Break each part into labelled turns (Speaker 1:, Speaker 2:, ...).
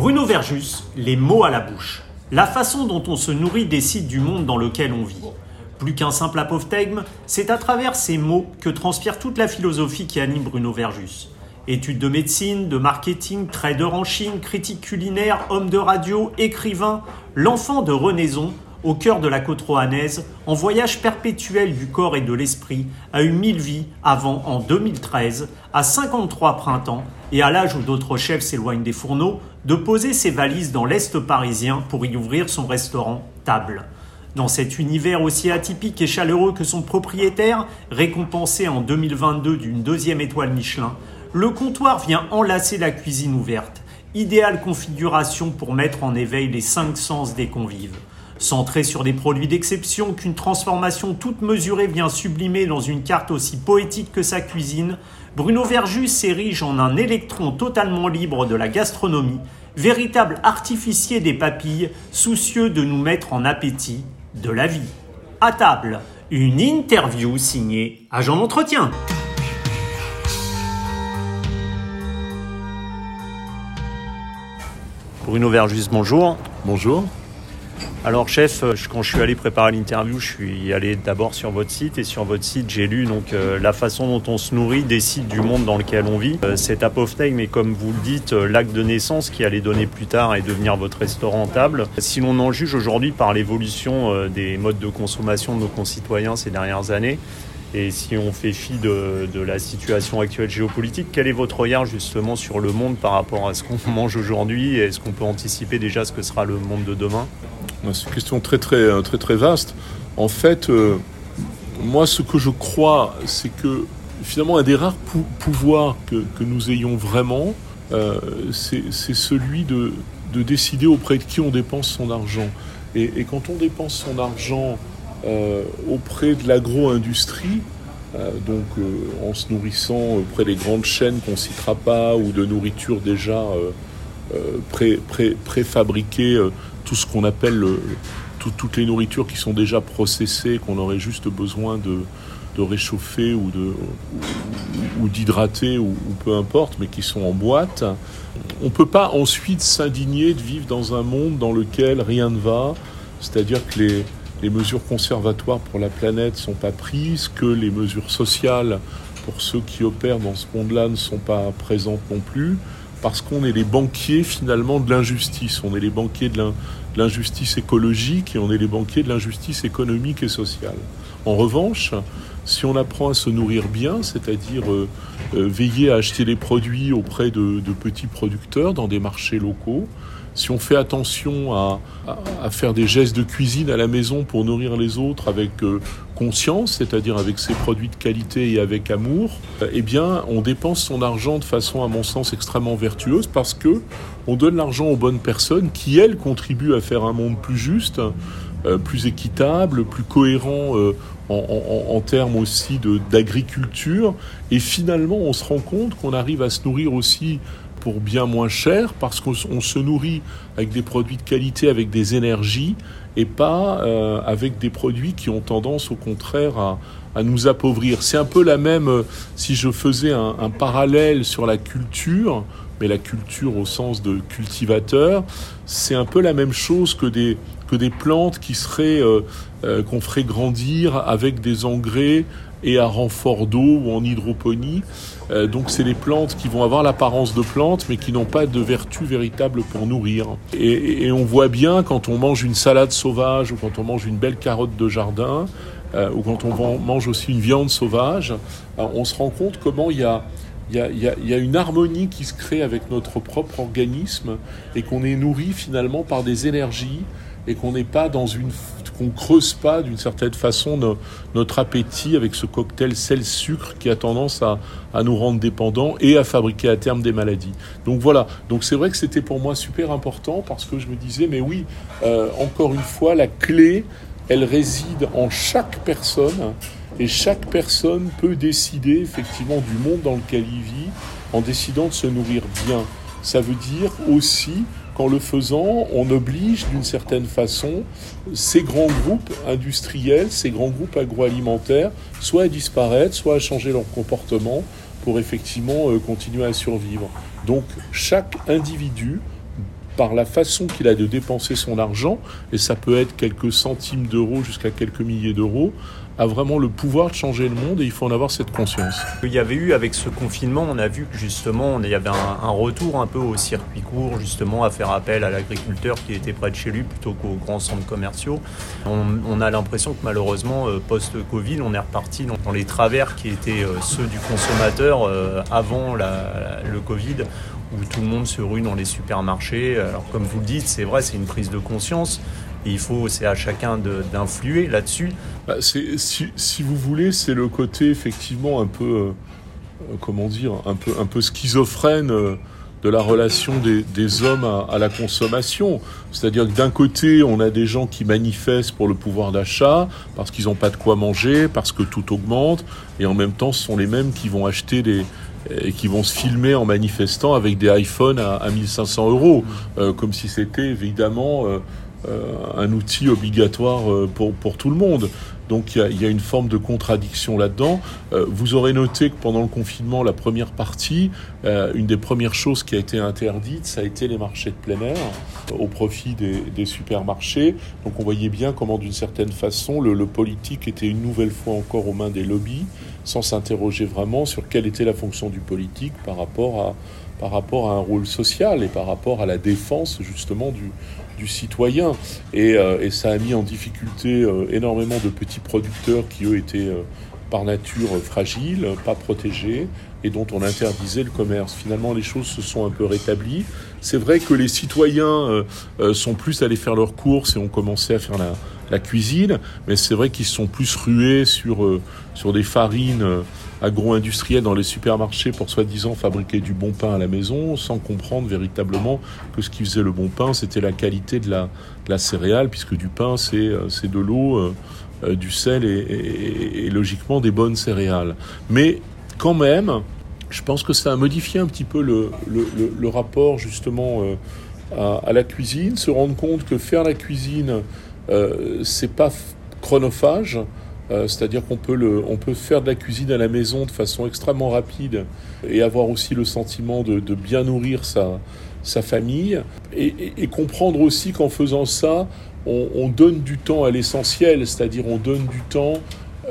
Speaker 1: Bruno Verjus, les mots à la bouche. La façon dont on se nourrit décide du monde dans lequel on vit. Plus qu'un simple apophthegme, c'est à travers ces mots que transpire toute la philosophie qui anime Bruno Verjus. Études de médecine, de marketing, trader en Chine, critique culinaire, homme de radio, écrivain, l'enfant de renaison, au cœur de la côte roanaise, en voyage perpétuel du corps et de l'esprit, a eu mille vies avant, en 2013, à 53 printemps, et à l'âge où d'autres chefs s'éloignent des fourneaux, de poser ses valises dans l'Est parisien pour y ouvrir son restaurant Table. Dans cet univers aussi atypique et chaleureux que son propriétaire, récompensé en 2022 d'une deuxième étoile Michelin, le comptoir vient enlacer la cuisine ouverte, idéale configuration pour mettre en éveil les cinq sens des convives. Centré sur des produits d'exception qu'une transformation toute mesurée vient sublimer dans une carte aussi poétique que sa cuisine, Bruno Verjus s'érige en un électron totalement libre de la gastronomie, véritable artificier des papilles, soucieux de nous mettre en appétit de la vie. À table, une interview signée Agent d'entretien. Bruno Verjus, bonjour.
Speaker 2: Bonjour.
Speaker 1: Alors chef, euh, quand je suis allé préparer l'interview, je suis allé d'abord sur votre site et sur votre site j'ai lu donc euh, la façon dont on se nourrit décide du monde dans lequel on vit. Euh, cet apophthegme mais comme vous le dites, l'acte de naissance qui allait donner plus tard et devenir votre restaurant table. Si l'on en juge aujourd'hui par l'évolution des modes de consommation de nos concitoyens ces dernières années, et si on fait fi de, de, la situation actuelle géopolitique, quel est votre regard justement sur le monde par rapport à ce qu'on mange aujourd'hui? Et est-ce qu'on peut anticiper déjà ce que sera le monde de demain?
Speaker 2: C'est une question très très euh, très très vaste. En fait, euh, moi, ce que je crois, c'est que finalement un des rares pouvoirs que, nous ayons vraiment, euh, c'est celui de, décider auprès de qui on dépense son argent. Et, quand on dépense son argent auprès de l'agro-industrie, donc en se nourrissant auprès des grandes chaînes qu'on citera pas ou de nourriture déjà préfabriquée tout ce qu'on appelle toutes les nourritures qui sont déjà processées, qu'on aurait juste besoin de, réchauffer ou d'hydrater ou, peu importe, mais qui sont en boîte. On ne peut pas ensuite s'indigner de vivre dans un monde dans lequel rien ne va, c'est-à-dire que les, les mesures conservatoires pour la planète ne sont pas prises, que les mesures sociales pour ceux qui opèrent dans ce monde-là ne sont pas présentes non plus, parce qu'on est les banquiers finalement de l'injustice. On est les banquiers de l'injustice écologique et on est les banquiers de l'injustice économique et sociale. En revanche, si on apprend à se nourrir bien, c'est-à-dire euh, euh, veiller à acheter les produits auprès de, petits producteurs dans des marchés locaux, si on fait attention à, faire des gestes de cuisine à la maison pour nourrir les autres avec euh, conscience, c'est-à-dire avec ses produits de qualité et avec amour, eh bien, on dépense son argent de façon, à mon sens, extrêmement vertueuse parce que on donne l'argent aux bonnes personnes qui, elles, contribuent à faire un monde plus juste, euh, plus équitable, plus cohérent euh, en, termes aussi d'agriculture. Et finalement, on se rend compte qu'on arrive à se nourrir aussi pour bien moins cher parce qu'on se nourrit avec des produits de qualité, avec des énergies et pas euh, avec des produits qui ont tendance au contraire à, nous appauvrir. C'est un peu la même, euh, si je faisais un, parallèle sur la culture, mais la culture au sens de cultivateur, c'est un peu la même chose que des, que des plantes qui seraient, euh, qu'on ferait grandir avec des engrais et à renfort d'eau ou en hydroponie. Euh, donc c'est des plantes qui vont avoir l'apparence de plantes mais qui n'ont pas de vertu véritable pour nourrir. Et, on voit bien quand on mange une salade sauvage ou quand on mange une belle carotte de jardin euh, ou quand on mange aussi une viande sauvage, euh, on se rend compte comment il y a il y, a, une harmonie qui se crée avec notre propre organisme et qu'on est nourri finalement par des énergies et qu'on n'est pas dans une qu'on creuse pas d'une certaine façon notre appétit avec ce cocktail sel-sucre qui a tendance à, nous rendre dépendants et à fabriquer à terme des maladies. Donc voilà, donc c'est vrai que c'était pour moi super important parce que je me disais, mais oui, euh, encore une fois, la clé, elle réside en chaque personne et chaque personne peut décider effectivement du monde dans lequel il vit en décidant de se nourrir bien. Ça veut dire aussi qu'en le faisant, on oblige d'une certaine façon ces grands groupes industriels, ces grands groupes agroalimentaires, soit à disparaître, soit à changer leur comportement pour effectivement euh, continuer à survivre. Donc chaque individu par la façon qu'il a de dépenser son argent, et ça peut être quelques centimes d'euros jusqu'à quelques milliers d'euros, a vraiment le pouvoir de changer le monde et il faut en avoir cette conscience.
Speaker 1: Il y avait eu avec ce confinement, on a vu que justement il y avait un, retour un peu au circuit court, justement à faire appel à l'agriculteur qui était près de chez lui plutôt qu'aux grands centres commerciaux. On, a l'impression que malheureusement euh, post-Covid, on est reparti dans, les travers qui étaient euh, ceux du consommateur euh, avant le Covid où tout le monde se rue dans les supermarchés. Alors comme vous le dites, c'est vrai, c'est une prise de conscience. Et il faut, c'est à chacun d'influer là-dessus.
Speaker 2: Bah, si, vous voulez, c'est le côté effectivement un peu, euh, comment dire, un peu, un peu schizophrène euh, de la relation des, hommes à, la consommation. C'est-à-dire que d'un côté, on a des gens qui manifestent pour le pouvoir d'achat, parce qu'ils n'ont pas de quoi manger, parce que tout augmente, et en même temps, ce sont les mêmes qui vont acheter des, et qui vont se filmer en manifestant avec des iPhones à, à 1500 euros, euh, comme si c'était évidemment un outil obligatoire pour, pour tout le monde. Donc il y, a, une forme de contradiction là-dedans. vous aurez noté que pendant le confinement, la première partie, une des premières choses qui a été interdite, ça a été les marchés de plein air au profit des, des supermarchés. Donc on voyait bien comment d'une certaine façon le, le politique était une nouvelle fois encore aux mains des lobbies sans s'interroger vraiment sur quelle était la fonction du politique par rapport à, par rapport à un rôle social et par rapport à la défense justement du, du citoyen. Et, euh, et, ça a mis en difficulté euh, énormément de petits producteurs qui, eux, étaient euh, par nature fragiles, pas protégés, et dont on interdisait le commerce. Finalement, les choses se sont un peu rétablies. C'est vrai que les citoyens sont plus allés faire leurs courses et ont commencé à faire la, cuisine, mais c'est vrai qu'ils sont plus rués sur, euh, sur des farines euh, agro-industrielles dans les supermarchés pour soi-disant fabriquer du bon pain à la maison, sans comprendre véritablement que ce qui faisait le bon pain, c'était la qualité de la, la céréale, puisque du pain, c'est euh, de l'eau, du sel et, logiquement des bonnes céréales. Mais quand même, je pense que ça a modifié un petit peu le, le, rapport justement à, à, la cuisine, se rendre compte que faire la cuisine euh, c'est pas chronophage, euh, c'est-à-dire qu'on peut, peut faire de la cuisine à la maison de façon extrêmement rapide et avoir aussi le sentiment de, bien nourrir sa, sa famille et, et, comprendre aussi qu'en faisant ça, on, on, donne du temps à l'essentiel, c'est-à-dire on donne du temps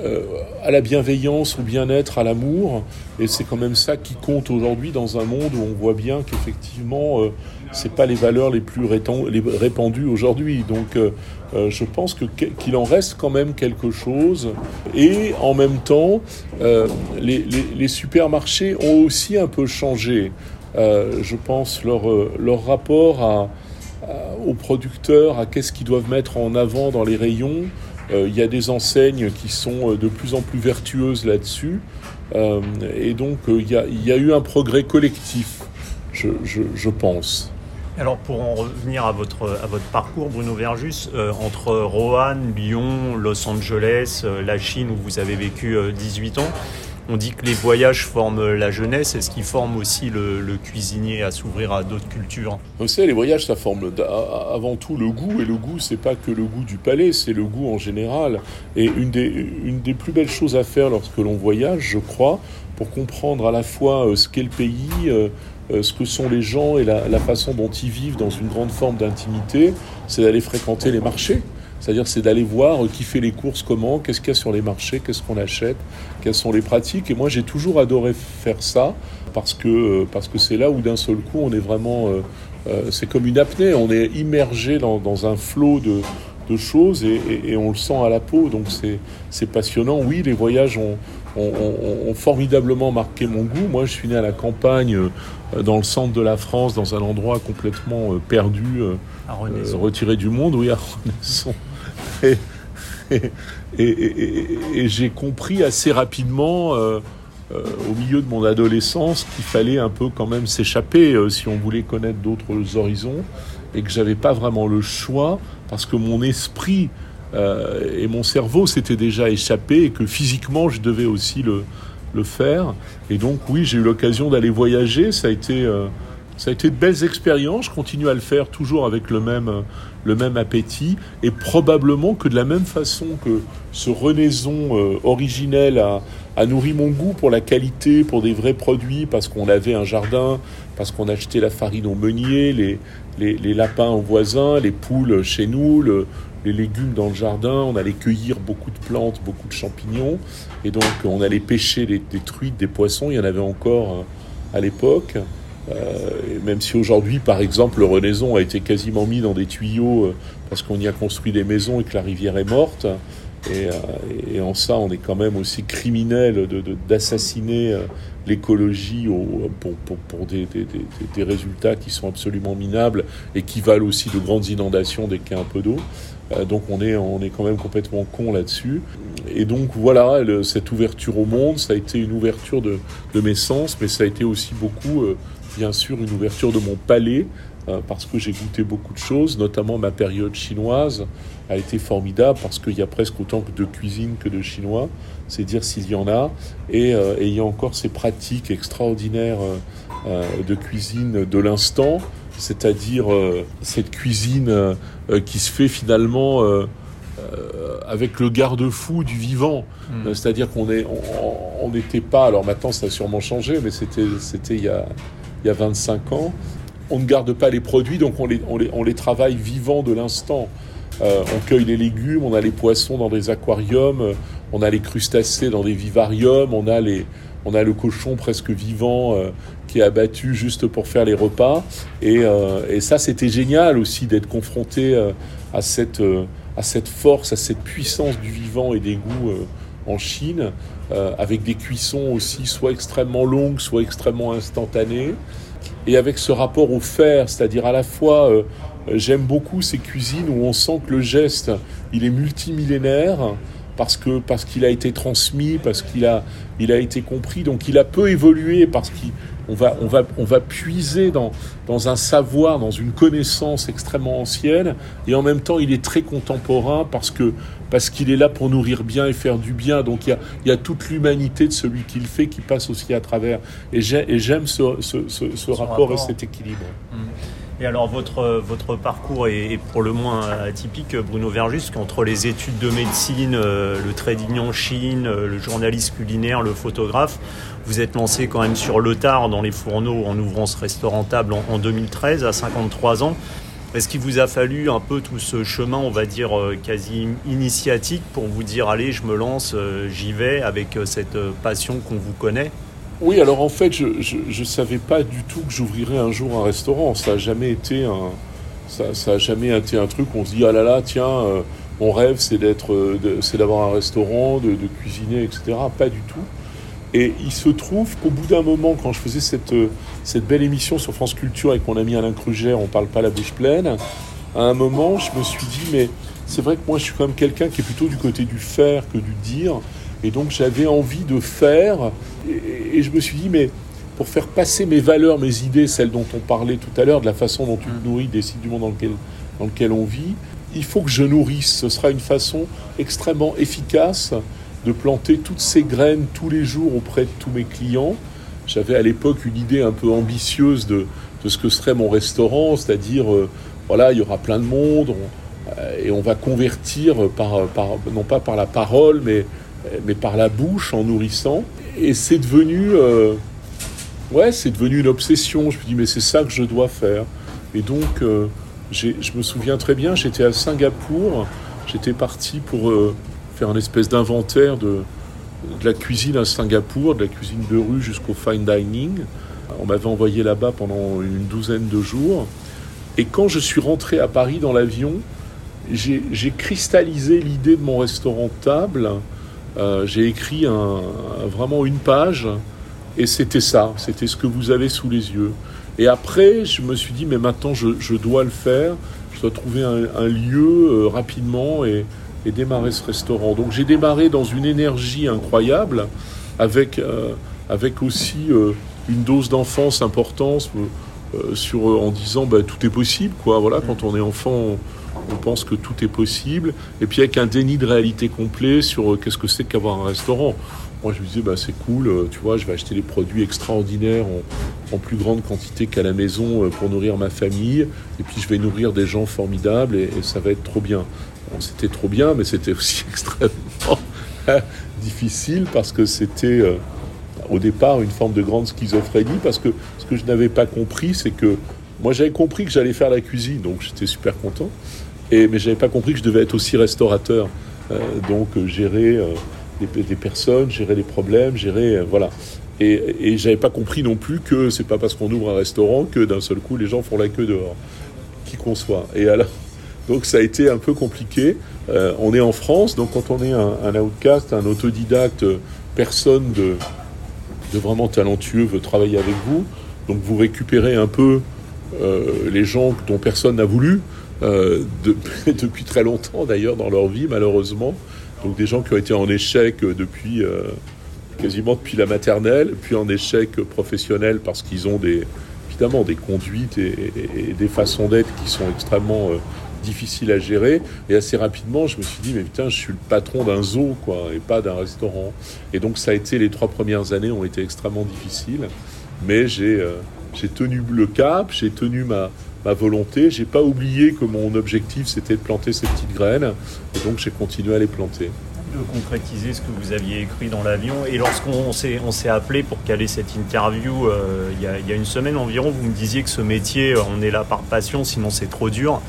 Speaker 2: euh, à la bienveillance, au bien-être, à l'amour. Et c'est quand même ça qui compte aujourd'hui dans un monde où on voit bien qu'effectivement, euh, c'est pas les valeurs les plus répandues aujourd'hui. Donc, euh, euh, je pense qu'il en reste quand même quelque chose. Et en même temps, les, supermarchés ont aussi un peu changé. je pense leur leur rapport aux producteurs, à qu'est-ce qu'ils doivent mettre en avant dans les rayons. Euh, il y a des enseignes qui sont euh, de plus en plus vertueuses là-dessus. Euh, et donc, il y, a eu un progrès collectif, je, pense.
Speaker 1: Alors, pour en revenir à votre, à votre parcours, Bruno Verjus, entre Roanne, Lyon, Los Angeles, la Chine, où vous avez vécu 18 ans, on dit que les voyages forment la jeunesse. Est-ce qu'ils forment aussi le, cuisinier à s'ouvrir à d'autres cultures
Speaker 2: Vous savez, les voyages, ça forme avant tout le goût. Et le goût, c'est pas que le goût du palais, c'est le goût en général. Et une des, plus belles choses à faire lorsque l'on voyage, je crois, pour comprendre à la fois euh, ce qu'est le pays, euh, euh, ce que sont les gens et la façon dont ils vivent dans une grande forme d'intimité, c'est d'aller fréquenter les marchés. C'est-à-dire, c'est d'aller voir qui fait les courses, comment, qu'est-ce qu'il y a sur les marchés, qu'est-ce qu'on achète, quelles sont les pratiques. Et moi, j'ai toujours adoré faire ça parce que parce que c'est là où d'un seul coup, on est vraiment, euh, euh, c'est comme une apnée, on est immergé dans, dans un flot de, de choses et, et, on le sent à la peau. Donc c'est passionnant. Oui, les voyages ont, ont, ont, formidablement marqué mon goût. Moi, je suis né à la campagne, euh, dans le centre de la France, dans un endroit complètement perdu, retiré du monde. Oui, à Renaissance et, j'ai compris assez rapidement, euh, euh, au milieu de mon adolescence, qu'il fallait un peu quand même s'échapper euh, si on voulait connaître d'autres horizons, et que j'avais pas vraiment le choix, parce que mon esprit et mon cerveau s'étaient déjà échappés, et que physiquement je devais aussi le, le faire. Et donc oui, j'ai eu l'occasion d'aller voyager, ça a été ça a été de belles expériences, je continue à le faire toujours avec le même, le même appétit, et probablement que de la même façon que ce renaison euh, originel a, a nourri mon goût pour la qualité, pour des vrais produits, parce qu'on avait un jardin, parce qu'on achetait la farine au meunier, les, les, lapins aux voisins, les poules chez nous, les légumes dans le jardin. On allait cueillir beaucoup de plantes, beaucoup de champignons. Et donc, on allait pêcher des, truites, des poissons. Il y en avait encore euh, à l'époque. Euh, même si aujourd'hui, par exemple, le Renaison a été quasiment mis dans des tuyaux euh, parce qu'on y a construit des maisons et que la rivière est morte. Et, et en ça, on est quand même aussi criminel d'assassiner de, l'écologie pour, pour, pour des, des, des, résultats qui sont absolument minables et qui valent aussi de grandes inondations dès qu'il y a un peu d'eau. Euh, donc on est, on est quand même complètement con là-dessus. Et donc voilà, cette ouverture au monde, ça a été une ouverture de, de mes sens, mais ça a été aussi beaucoup, euh, bien sûr, une ouverture de mon palais, euh, parce que j'ai goûté beaucoup de choses, notamment ma période chinoise a été formidable parce qu'il y a presque autant de cuisine que de chinois, c'est dire s'il y en a, et, euh, il y a encore ces pratiques extraordinaires euh, de cuisine de l'instant, c'est-à-dire cette cuisine qui se fait finalement avec le garde-fou du vivant, mm. c'est-à-dire qu'on on n'était pas, alors maintenant ça a sûrement changé, mais c'était il y a il y a 25 ans, on ne garde pas les produits, donc on les, travaille vivants de l'instant. Euh, on cueille les légumes, on a les poissons dans des aquariums, on a les crustacés dans des vivariums, on a, le cochon presque vivant euh, qui est abattu juste pour faire les repas. Et, euh, ça, c'était génial aussi d'être confronté à cette force, à cette puissance du vivant et des goûts en Chine, avec des cuissons aussi soit extrêmement longues, soit extrêmement instantanées. Et avec ce rapport au fer, c'est-à-dire à la fois, euh, j'aime beaucoup ces cuisines où on sent que le geste, il est multimillénaire parce que parce qu'il a été transmis, parce qu'il a il a été compris, donc il a peu évolué parce qu'on va on va on va puiser dans dans un savoir, dans une connaissance extrêmement ancienne, et en même temps il est très contemporain parce que parce qu'il est là pour nourrir bien et faire du bien. Donc il y a, il y a toute l'humanité de celui qui le fait qui passe aussi à travers. Et j'aime ce, ce, ce, rapport, et cet équilibre.
Speaker 1: Et alors votre, parcours est, pour le moins atypique, Bruno Verjus, qu'entre les études de médecine, euh, le trading en Chine, euh, le journaliste culinaire, le photographe, vous êtes lancé quand même sur le tard dans les fourneaux en ouvrant ce restaurant table en, en 2013 à 53 ans. Est-ce qu'il vous a fallu un peu tout ce chemin, on va dire, euh, quasi initiatique pour vous dire, allez, je me lance, j'y vais avec cette passion qu'on vous connaît?
Speaker 2: Oui, alors en fait, je ne savais pas du tout que j'ouvrirais un jour un restaurant. Ça n'a jamais été un... Ça, ça a jamais été un truc où on se dit, ah là là, tiens, mon rêve, c'est d'être, c'est d'avoir un restaurant, de, cuisiner, etc. Pas du tout. Et il se trouve qu'au bout d'un moment, quand je faisais cette, euh, belle émission sur France Culture avec mon ami Alain Kruger, on parle pas la bouche pleine, à un moment, je me suis dit, mais c'est vrai que moi, je suis quand même quelqu'un qui est plutôt du côté du faire que du dire. Et donc, j'avais envie de faire. Et, je me suis dit, mais pour faire passer mes valeurs, mes idées, celles dont on parlait tout à l'heure, de la façon dont tu nourris des sites du monde dans lequel, dans lequel on vit, il faut que je nourrisse. Ce sera une façon extrêmement efficace de planter toutes ces graines tous les jours auprès de tous mes clients. J'avais à l'époque une idée un peu ambitieuse de, de ce que serait mon restaurant, c'est-à-dire, euh, voilà, il y aura plein de monde euh, et on va convertir par, par, non pas par la parole, mais, mais par la bouche en nourrissant. Et c'est devenu, euh, ouais, c'est devenu une obsession. Je me dis, mais c'est ça que je dois faire. Et donc, je me souviens très bien, j'étais à Singapour, j'étais parti pour faire un espèce d'inventaire de, de, la cuisine à Singapour, de la cuisine de rue jusqu'au fine dining. On m'avait envoyé là-bas pendant une douzaine de jours. Et quand je suis rentré à Paris dans l'avion, j'ai cristallisé l'idée de mon restaurant table. Euh, j'ai écrit vraiment une page et c'était ça, c'était ce que vous avez sous les yeux. Et après, je me suis dit, mais maintenant je, dois le faire, je dois trouver un, lieu euh, rapidement et, démarrer ce restaurant. Donc j'ai démarré dans une énergie incroyable, avec, euh, avec aussi une dose d'enfance importante en disant bah, tout est possible. Quoi. Voilà, quand on est enfant, pense que tout est possible. Et puis avec un déni de réalité complet sur qu'est-ce que c'est qu'avoir un restaurant. Moi, je me disais, bah, c'est cool, tu vois, je vais acheter des produits extraordinaires en, plus grande quantité qu'à la maison pour nourrir ma famille. Et puis, je vais nourrir des gens formidables et ça va être trop bien c'était trop bien, mais c'était aussi extrêmement, difficile parce que c'était au départ une forme de grande schizophrénie parce que ce que je n'avais pas compris, c'est que moi j'avais compris que j'allais faire la cuisine, donc j'étais super content. Et, mais j'avais pas compris que je devais être aussi restaurateur, donc gérer des, personnes, gérer des problèmes, gérer voilà. Et, et j'avais pas compris non plus que c'est pas parce qu'on ouvre un restaurant que d'un seul coup les gens font la queue dehors, qui qu'on soit. Et alors, donc ça a été un peu compliqué. Euh, on est en France, donc quand on est un, outcast, un autodidacte, personne de, vraiment talentueux veut travailler avec vous. Donc vous récupérez un peu euh, les gens dont personne n'a voulu, euh, depuis très longtemps d'ailleurs dans leur vie malheureusement. Donc des gens qui ont été en échec depuis euh, quasiment depuis la maternelle, puis en échec professionnel parce qu'ils ont des, évidemment des conduites et, des façons d'être qui sont extrêmement euh, difficiles à gérer. Et assez rapidement, je me suis dit, mais putain, je suis le patron d'un zoo, quoi, et pas d'un restaurant. Et donc, ça a été, les trois premières années ont été extrêmement difficiles. Mais j'ai euh, j'ai tenu le cap, j'ai tenu ma, ma volonté. J'ai pas oublié que mon objectif, c'était de planter ces petites graines. Et donc, j'ai continué à les planter
Speaker 1: de concrétiser ce que vous aviez écrit dans l'avion. Et lorsqu'on s'est, on s'est appelé pour caler cette interview euh, il, y a, il, y a, une semaine environ, vous me disiez que ce métier, euh, on est là par passion, sinon c'est trop dur.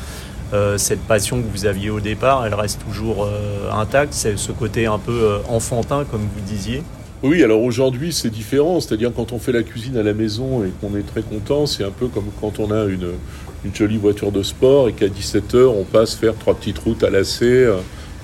Speaker 1: Euh, cette passion que vous aviez au départ, elle reste toujours euh, intacte. C'est ce côté un peu euh, enfantin, comme vous disiez.
Speaker 2: Oui, alors aujourd'hui c'est différent, c'est-à-dire quand on fait la cuisine à la maison et qu'on est très content, c'est un peu comme quand on a une, une jolie voiture de sport et qu'à 17h on passe faire trois petites routes à lacet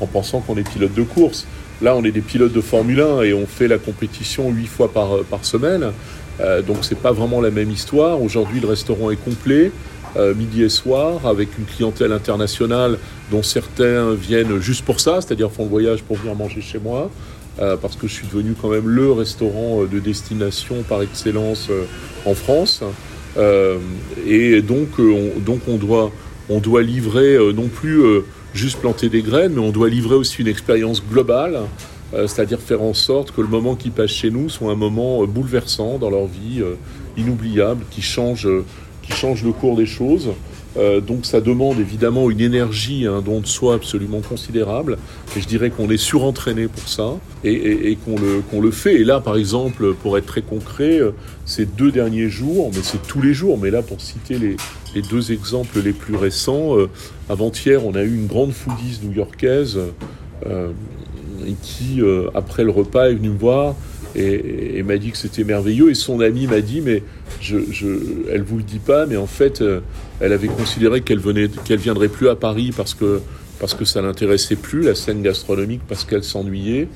Speaker 2: en pensant qu'on est pilote de course. Là, on est des pilotes de Formule 1 et on fait la compétition huit fois par, par semaine. Euh, donc, c'est pas vraiment la même histoire. Aujourd'hui, le restaurant est complet, euh, midi et soir, avec une clientèle internationale dont certains viennent juste pour ça, c'est-à-dire font le voyage pour venir manger chez moi. Euh, parce que je suis devenu quand même le restaurant euh, de destination par excellence euh, en France. Euh, et donc, on, donc on, doit, on doit livrer non plus juste planter des graines, mais on doit livrer aussi une expérience globale, euh, c'est-à-dire faire en sorte que le moment qui passe chez nous soit un moment euh, bouleversant dans leur vie, euh, inoubliable, qui change, qui change le cours des choses. Donc ça demande évidemment une énergie, un don de soi absolument considérable. Et je dirais qu'on est surentraîné pour ça et, qu'on le, qu'on le fait. Et là, par exemple, pour être très concret, ces deux derniers jours, mais c'est tous les jours, mais là pour citer les, deux exemples les plus récents, euh, avant-hier, on a eu une grande foodies new-yorkaise euh, qui, euh, après le repas, est venue me voir et, et m'a dit que c'était merveilleux. Et son ami m'a dit, mais je, je, elle vous le dit pas, mais en fait, euh, elle avait considéré qu'elle venait, qu'elle viendrait plus à Paris parce que parce que ça l'intéressait plus la scène gastronomique, parce qu'elle s'ennuyait.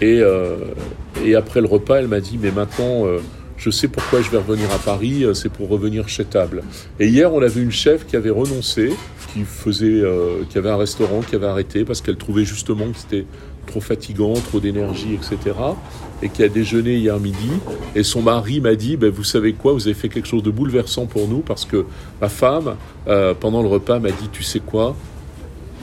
Speaker 2: Et, euh, et après le repas, elle m'a dit, mais maintenant je sais pourquoi je vais revenir à Paris, c'est pour revenir chez Table. Et hier, on avait une chef qui avait renoncé, qui faisait, qui avait un restaurant, qui avait arrêté parce qu'elle trouvait justement que c'était trop fatigant, trop d'énergie, etc. Et qui a déjeuné hier midi. Et son mari m'a dit, ben, vous savez quoi, vous avez fait quelque chose de bouleversant pour nous parce que ma femme, euh, pendant le repas, m'a dit, tu sais quoi,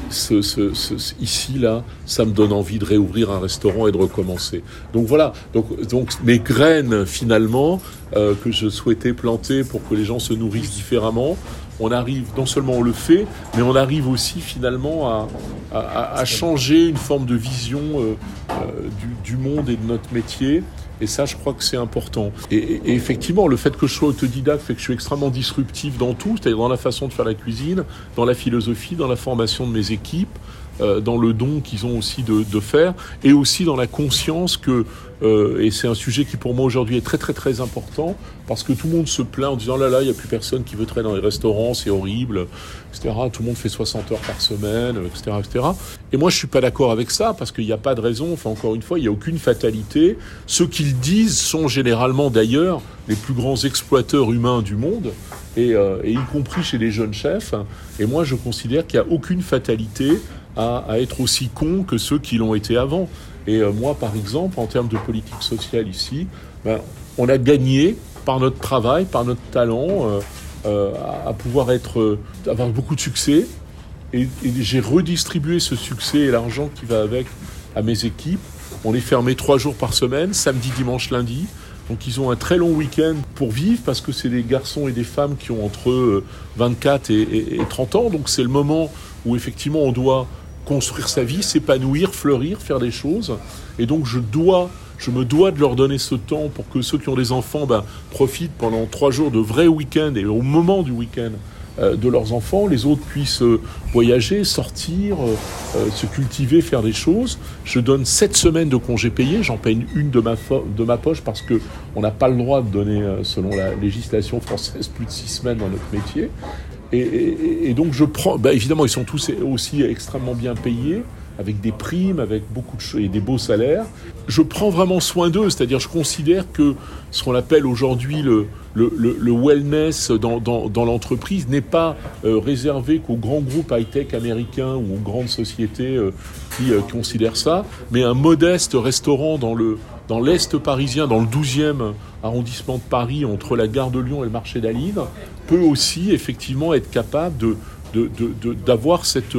Speaker 2: ce, ici, là, ça me donne envie de réouvrir un restaurant et de recommencer. Donc voilà, donc, donc mes graines, finalement, euh, que je souhaitais planter pour que les gens se nourrissent différemment, on arrive, non seulement on le fait, mais on arrive aussi finalement à, changer une forme de vision euh, euh, du, du monde et de notre métier et ça, je crois que c'est important. Et, et, effectivement, le fait que je sois autodidacte fait que je suis extrêmement disruptif dans tout, c'est-à-dire dans la façon de faire la cuisine, dans la philosophie, dans la formation de mes équipes, euh, dans le don qu'ils ont aussi de, de, faire, et aussi dans la conscience que, euh, et c'est un sujet qui pour moi aujourd'hui est très très très important, parce que tout le monde se plaint en disant là là, il n'y a plus personne qui veut travailler dans les restaurants, c'est horrible, etc. Tout le monde fait 60 heures par semaine, etc. etc. Et moi je suis pas d'accord avec ça, parce qu'il n'y a pas de raison, enfin encore une fois, il n'y a aucune fatalité. Ceux qui le disent sont généralement d'ailleurs les plus grands exploiteurs humains du monde, et, euh, et y compris chez les jeunes chefs. Et moi je considère qu'il n'y a aucune fatalité à, être aussi con que ceux qui l'ont été avant. Et euh, moi, par exemple, en termes de politique sociale ici, ben, on a gagné par notre travail, par notre talent, euh, euh, à, pouvoir être, avoir beaucoup de succès. Et, j'ai redistribué ce succès et l'argent qui va avec à mes équipes. On est fermé trois jours par semaine, samedi, dimanche, lundi. Donc ils ont un très long week-end pour vivre parce que c'est des garçons et des femmes qui ont entre 24 et, et, et 30 ans. Donc c'est le moment où effectivement on doit construire sa vie, s'épanouir, fleurir, faire des choses. Et donc je dois, je me dois de leur donner ce temps pour que ceux qui ont des enfants ben, profitent pendant trois jours de vrais week-ends et au moment du week-end euh, de leurs enfants, les autres puissent euh, voyager, sortir, euh, se cultiver, faire des choses. Je donne sept semaines de congés payés, j'en paye une de ma, de ma poche parce que on n'a pas le droit de donner, selon la législation française, plus de six semaines dans notre métier. Et, donc je prends, bah, évidemment ils sont tous aussi extrêmement bien payés, avec des primes, avec beaucoup de choses et des beaux salaires. Je prends vraiment soin d'eux, c'est-à-dire je considère que ce qu'on appelle aujourd'hui le, le, wellness dans, dans, l'entreprise n'est pas euh, réservé qu'aux grands groupes high-tech américains ou aux grandes sociétés euh, qui euh, considèrent ça, mais un modeste restaurant dans le dans l'Est parisien, dans le 12e arrondissement de Paris, entre la gare de Lyon et le marché d'Aline, peut aussi effectivement être capable d'avoir cette,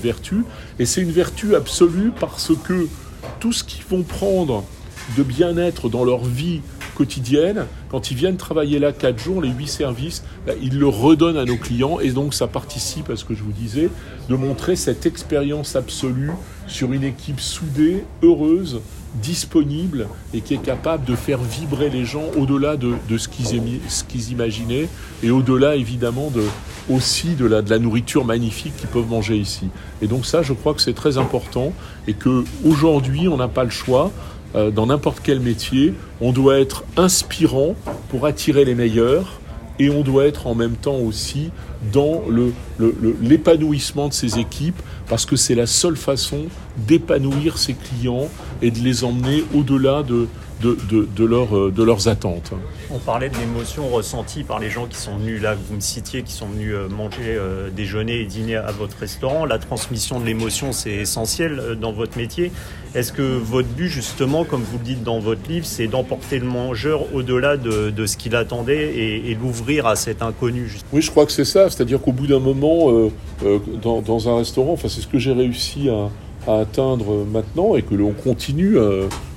Speaker 2: vertu. Et c'est une vertu absolue parce que tout ce qu'ils vont prendre de bien-être dans leur vie quotidienne, quand ils viennent travailler là quatre jours, les huit services, bah, ils le redonnent à nos clients et donc ça participe à ce que je vous disais, de montrer cette expérience absolue sur une équipe soudée, heureuse, disponible et qui est capable de faire vibrer les gens au-delà de, ce qu'ils imaginaient et au-delà évidemment de, aussi de la, de la nourriture magnifique qu'ils peuvent manger ici. Et donc ça, je crois que c'est très important et que aujourd'hui, on n'a pas le choix. Euh, dans n'importe quel métier, on doit être inspirant pour attirer les meilleurs et on doit être en même temps aussi dans l'épanouissement de ces équipes parce que c'est la seule façon d'épanouir ses clients et de les emmener au-delà de, de, de, leur, euh, de, leurs attentes.
Speaker 1: On parlait de l'émotion ressentie par les gens qui sont venus là, vous me citiez, qui sont venus euh, manger, euh, déjeuner et dîner à votre restaurant. La transmission de l'émotion, c'est essentiel dans votre métier. Est-ce que votre but, justement, comme vous le dites dans votre livre, c'est d'emporter le mangeur au-delà de, de, ce qu'il attendait et, et l'ouvrir à cet inconnu
Speaker 2: Oui, je crois que c'est ça. C'est-à-dire qu'au bout d'un moment, dans, dans, un restaurant, enfin, c'est ce que j'ai réussi à, à, atteindre maintenant et que l'on continue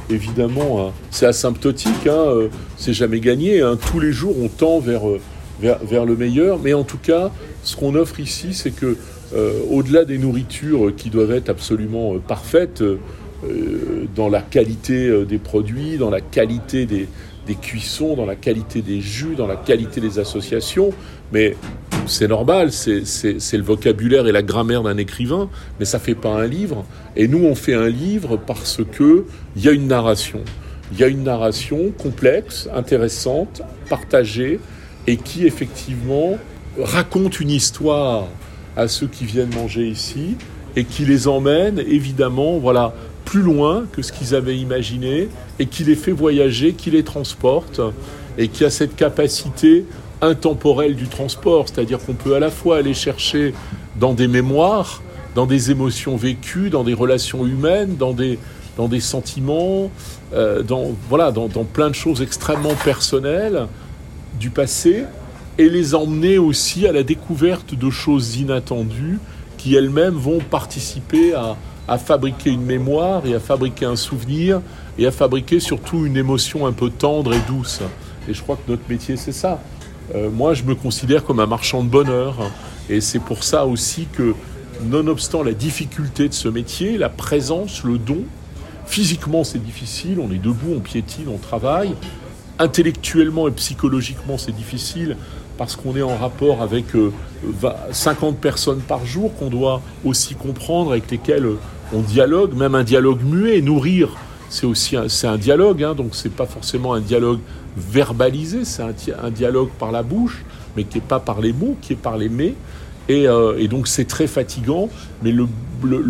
Speaker 2: évidemment, hein. c'est asymptotique, hein, euh, c'est jamais gagné. Hein. tous les jours, on tend euh, vers, le meilleur. Mais en tout cas, ce qu'on offre ici, c'est que, euh, au-delà des nourritures qui doivent être absolument parfaites, dans la qualité des produits, dans la qualité des cuissons, dans la qualité des jus, dans la qualité des associations, mais c'est normal, c'est le vocabulaire et la grammaire d'un écrivain, mais ça fait pas un livre. Et nous, on fait un livre parce que il y a une narration. Il y a une narration complexe, intéressante, partagée, et qui effectivement raconte une histoire à ceux qui viennent manger ici et qui les emmène évidemment, voilà, plus loin que ce qu'ils avaient imaginé et qui les fait voyager, qui les transporte et qui a cette capacité intemporelle du transport, c'est-à-dire qu'on peut à la fois aller chercher dans des mémoires, dans des émotions vécues, dans des relations humaines, dans des, dans des sentiments, euh, dans, voilà, dans, plein de choses extrêmement personnelles du passé, et les emmener aussi à la découverte de choses inattendues qui elles-mêmes vont participer à fabriquer une mémoire et à fabriquer un souvenir et à fabriquer surtout une émotion un peu tendre et douce. Et je crois que notre métier, c'est ça. Euh, moi, je me considère comme un marchand de bonheur. Et c'est pour ça aussi que, nonobstant la difficulté de ce métier, la présence, le don, physiquement c'est difficile, on est debout, on piétine, on travaille. Intellectuellement et psychologiquement c'est difficile parce qu'on est en rapport avec 50 euh, personnes par jour qu'on doit aussi comprendre, avec lesquelles on dialogue, même un dialogue muet, nourrir, c'est aussi un, un dialogue, hein, donc c'est pas forcément un dialogue verbalisé, c'est un, dialogue par la bouche, mais qui n'est pas par les mots, qui est par les. Et, euh, donc c'est très fatigant, mais le,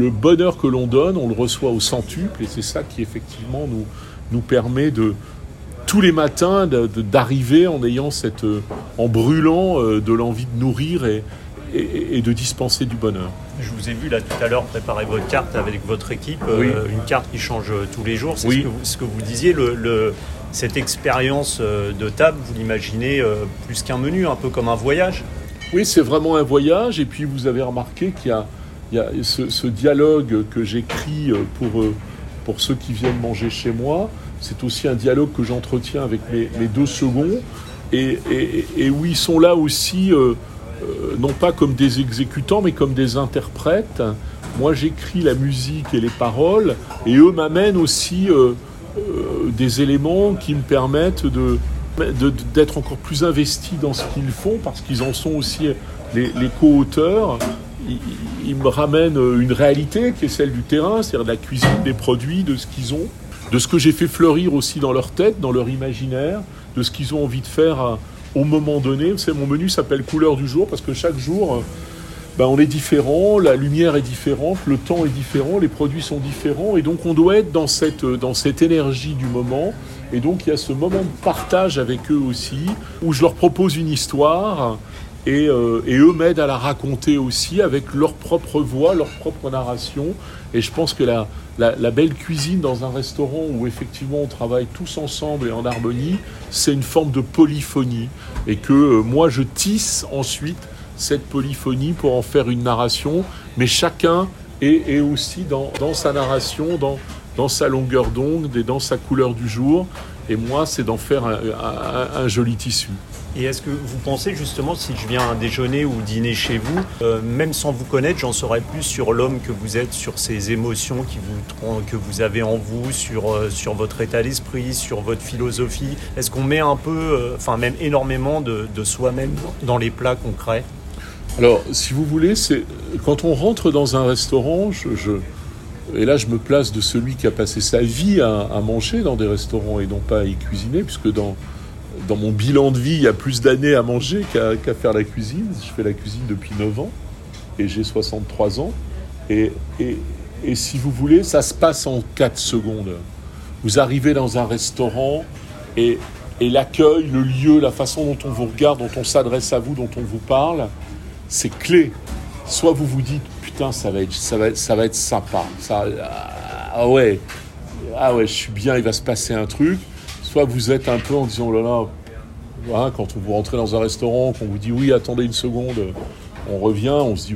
Speaker 2: bonheur que l'on donne, on le reçoit au centuple, et c'est ça qui effectivement nous, nous permet de, tous les matins d'arriver en ayant cette, euh, en brûlant euh, de l'envie de nourrir et, et, de dispenser du bonheur.
Speaker 1: Je vous ai vu là tout à l'heure préparer votre carte avec votre équipe, euh, une carte qui change tous les jours. C'est oui. ce, que vous, disiez, le, cette expérience de table, vous l'imaginez plus qu'un menu, un peu comme un voyage
Speaker 2: Oui, c'est vraiment un voyage. Et puis vous avez remarqué qu'il y a, il y a ce, ce, dialogue que j'écris pour, pour ceux qui viennent manger chez moi c'est aussi un dialogue que j'entretiens avec mes, deux seconds, et, où ils sont là aussi, euh, euh, non pas comme des exécutants, mais comme des interprètes, moi j'écris la musique et les paroles, et eux m'amènent aussi des éléments qui me permettent de, d'être encore plus investis dans ce qu'ils font, parce qu'ils en sont aussi les, co-auteurs. Ils, me ramènent une réalité qui est celle du terrain, c'est-à-dire de la cuisine, des produits, de ce qu'ils ont, de ce que j'ai fait fleurir aussi dans leur tête, dans leur imaginaire, de ce qu'ils ont envie de faire au moment donné. Vous savez, mon menu s'appelle Couleur du jour, parce que chaque jour, ben, on est différent, la lumière est différente, le temps est différent, les produits sont différents, et donc on doit être dans cette, dans cette énergie du moment. Et donc il y a ce moment de partage avec eux aussi, où je leur propose une histoire, et, euh, eux m'aident à la raconter aussi avec leur propre voix, leur propre narration. Et je pense que la, la, belle cuisine dans un restaurant où effectivement on travaille tous ensemble et en harmonie, c'est une forme de polyphonie. Et que euh, moi je tisse ensuite cette polyphonie pour en faire une narration, mais chacun est, aussi dans, sa narration, dans, dans sa longueur d'onde et dans sa couleur du jour. Et moi, c'est d'en faire un, joli tissu.
Speaker 1: Et est-ce que vous pensez justement, si je viens déjeuner ou dîner chez vous, euh, même sans vous connaître, j'en saurais plus sur l'homme que vous êtes, sur ces émotions qui vous, que vous avez en vous, sur, euh, sur votre état d'esprit, sur votre philosophie? Est-ce qu'on met un peu, euh, enfin même énormément de, de soi-même dans les plats crée?
Speaker 2: Alors, si vous voulez, c'est quand on rentre dans un restaurant, je, et là je me place de celui qui a passé sa vie à, manger dans des restaurants et non pas à y cuisiner, puisque dans, dans mon bilan de vie, il y a plus d'années à manger qu'à faire la cuisine. Je fais la cuisine depuis 9 ans et j'ai 63 ans. Et, et, et si vous voulez, ça se passe en 4 secondes. Vous arrivez dans un restaurant et, et l'accueil, le lieu, la façon dont on vous regarde, dont on s'adresse à vous, dont on vous parle, c'est clé. Soit vous vous dites, putain, ça va être, ça va, ça va être sympa. Ça, ah ouais, ah ouais, je suis bien, il va se passer un truc. Soit vous êtes un peu en disant, oh là là, hein, quand vous rentrez dans un restaurant, qu'on vous dit, oui, attendez une seconde, on revient, on se dit,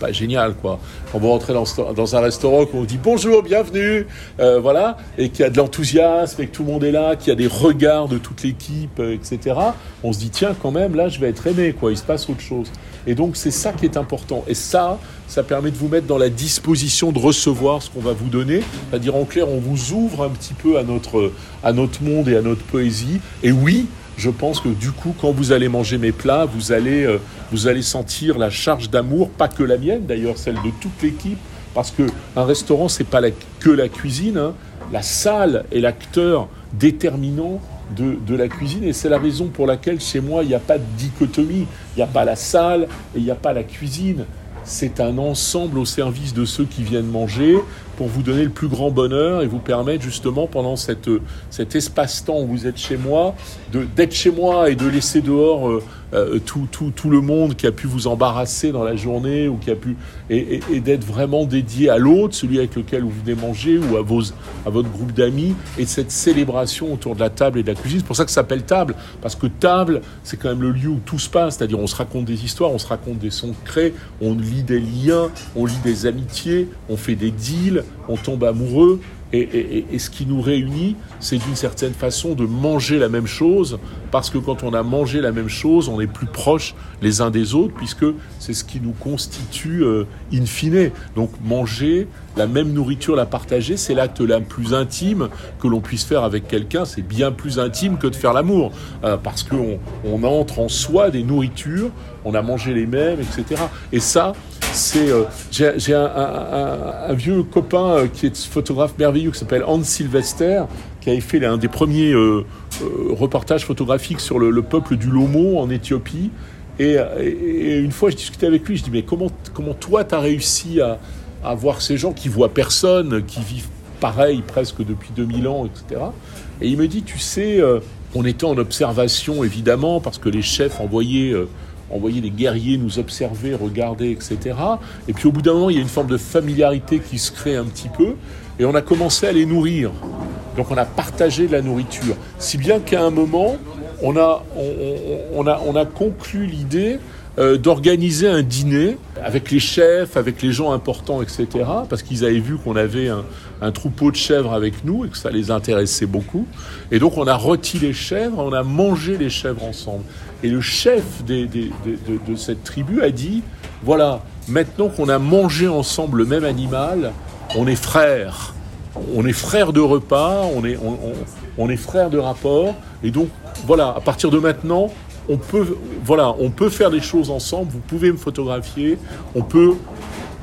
Speaker 2: pas génial, quoi. Quand vous rentrez dans, dans un restaurant, qu'on vous dit bonjour, bienvenue, euh, voilà, et qu'il y a de l'enthousiasme, et que tout le monde est là, qu'il y a des regards de toute l'équipe, euh, etc., on se dit, tiens, quand même, là, je vais être aimé, quoi, il se passe autre chose. Et donc, c'est ça qui est important. Et ça, ça permet de vous mettre dans la disposition de recevoir ce qu'on va vous donner. C'est-à-dire, en clair, on vous ouvre un petit peu à notre, à notre monde et à notre poésie. Et oui, je pense que du coup, quand vous allez manger mes plats, vous allez, euh, vous allez sentir la charge d'amour, pas que la mienne d'ailleurs, celle de toute l'équipe, parce que un restaurant, c'est pas que la cuisine. Hein. La salle est l'acteur déterminant de, de, la cuisine, et c'est la raison pour laquelle chez moi, il n'y a pas de dichotomie. Il n'y a pas la salle et il n'y a pas la cuisine c'est un ensemble au service de ceux qui viennent manger pour vous donner le plus grand bonheur et vous permettre justement pendant cette, cet espace-temps où vous êtes chez moi, d'être chez moi et de laisser dehors euh, euh, tout, tout, tout, le monde qui a pu vous embarrasser dans la journée ou qui a pu et, d'être vraiment dédié à l'autre, celui avec lequel vous venez manger ou à, vos, à votre groupe d'amis et cette célébration autour de la table et de la cuisine. C'est pour ça que ça s'appelle table parce que table, c'est quand même le lieu où tout se passe, c'est-à-dire on se raconte des histoires, on se raconte des secrets, on lit des liens, on lit des amitiés, on fait des deals, on tombe amoureux et, ce qui nous réunit, c'est d'une certaine façon de manger la même chose, parce que quand on a mangé la même chose, on est plus proches les uns des autres, puisque c'est ce qui nous constitue euh, in fine. Donc manger la même nourriture, la partager, c'est l'acte le plus intime que l'on puisse faire avec quelqu'un. C'est bien plus intime que de faire l'amour, euh, parce qu'on on entre en soi des nourritures, on a mangé les mêmes, etc. Et ça, c'est euh, j'ai un, vieux copain euh, qui est photographe merveilleux qui s'appelle Hans Sylvester qui avait fait un des premiers euh, reportages photographiques sur le, peuple du Lomo en Éthiopie. Et, une fois je discutais avec lui je dis mais comment comment toi tu as réussi à, à voir ces gens qui voient personne qui vivent pareil presque depuis 2000 ans etc et il me dit tu sais on était en observation évidemment parce que les chefs envoyaient envoyer des guerriers nous observer, regarder, etc. Et puis au bout d'un moment, il y a une forme de familiarité qui se crée un petit peu, et on a commencé à les nourrir. Donc on a partagé de la nourriture. Si bien qu'à un moment, on a, on, a, on a conclu l'idée euh, d'organiser un dîner avec les chefs, avec les gens importants, etc. Parce qu'ils avaient vu qu'on avait un, un, troupeau de chèvres avec nous et que ça les intéressait beaucoup. Et donc on a rôti les chèvres, on a mangé les chèvres ensemble. Et le chef de, cette tribu a dit, voilà, maintenant qu'on a mangé ensemble le même animal, on est frères. On est frères de repas, on est, on, frères de rapport. Et donc, voilà, à partir de maintenant, on peut, voilà, on peut faire des choses ensemble, vous pouvez me photographier, on peut,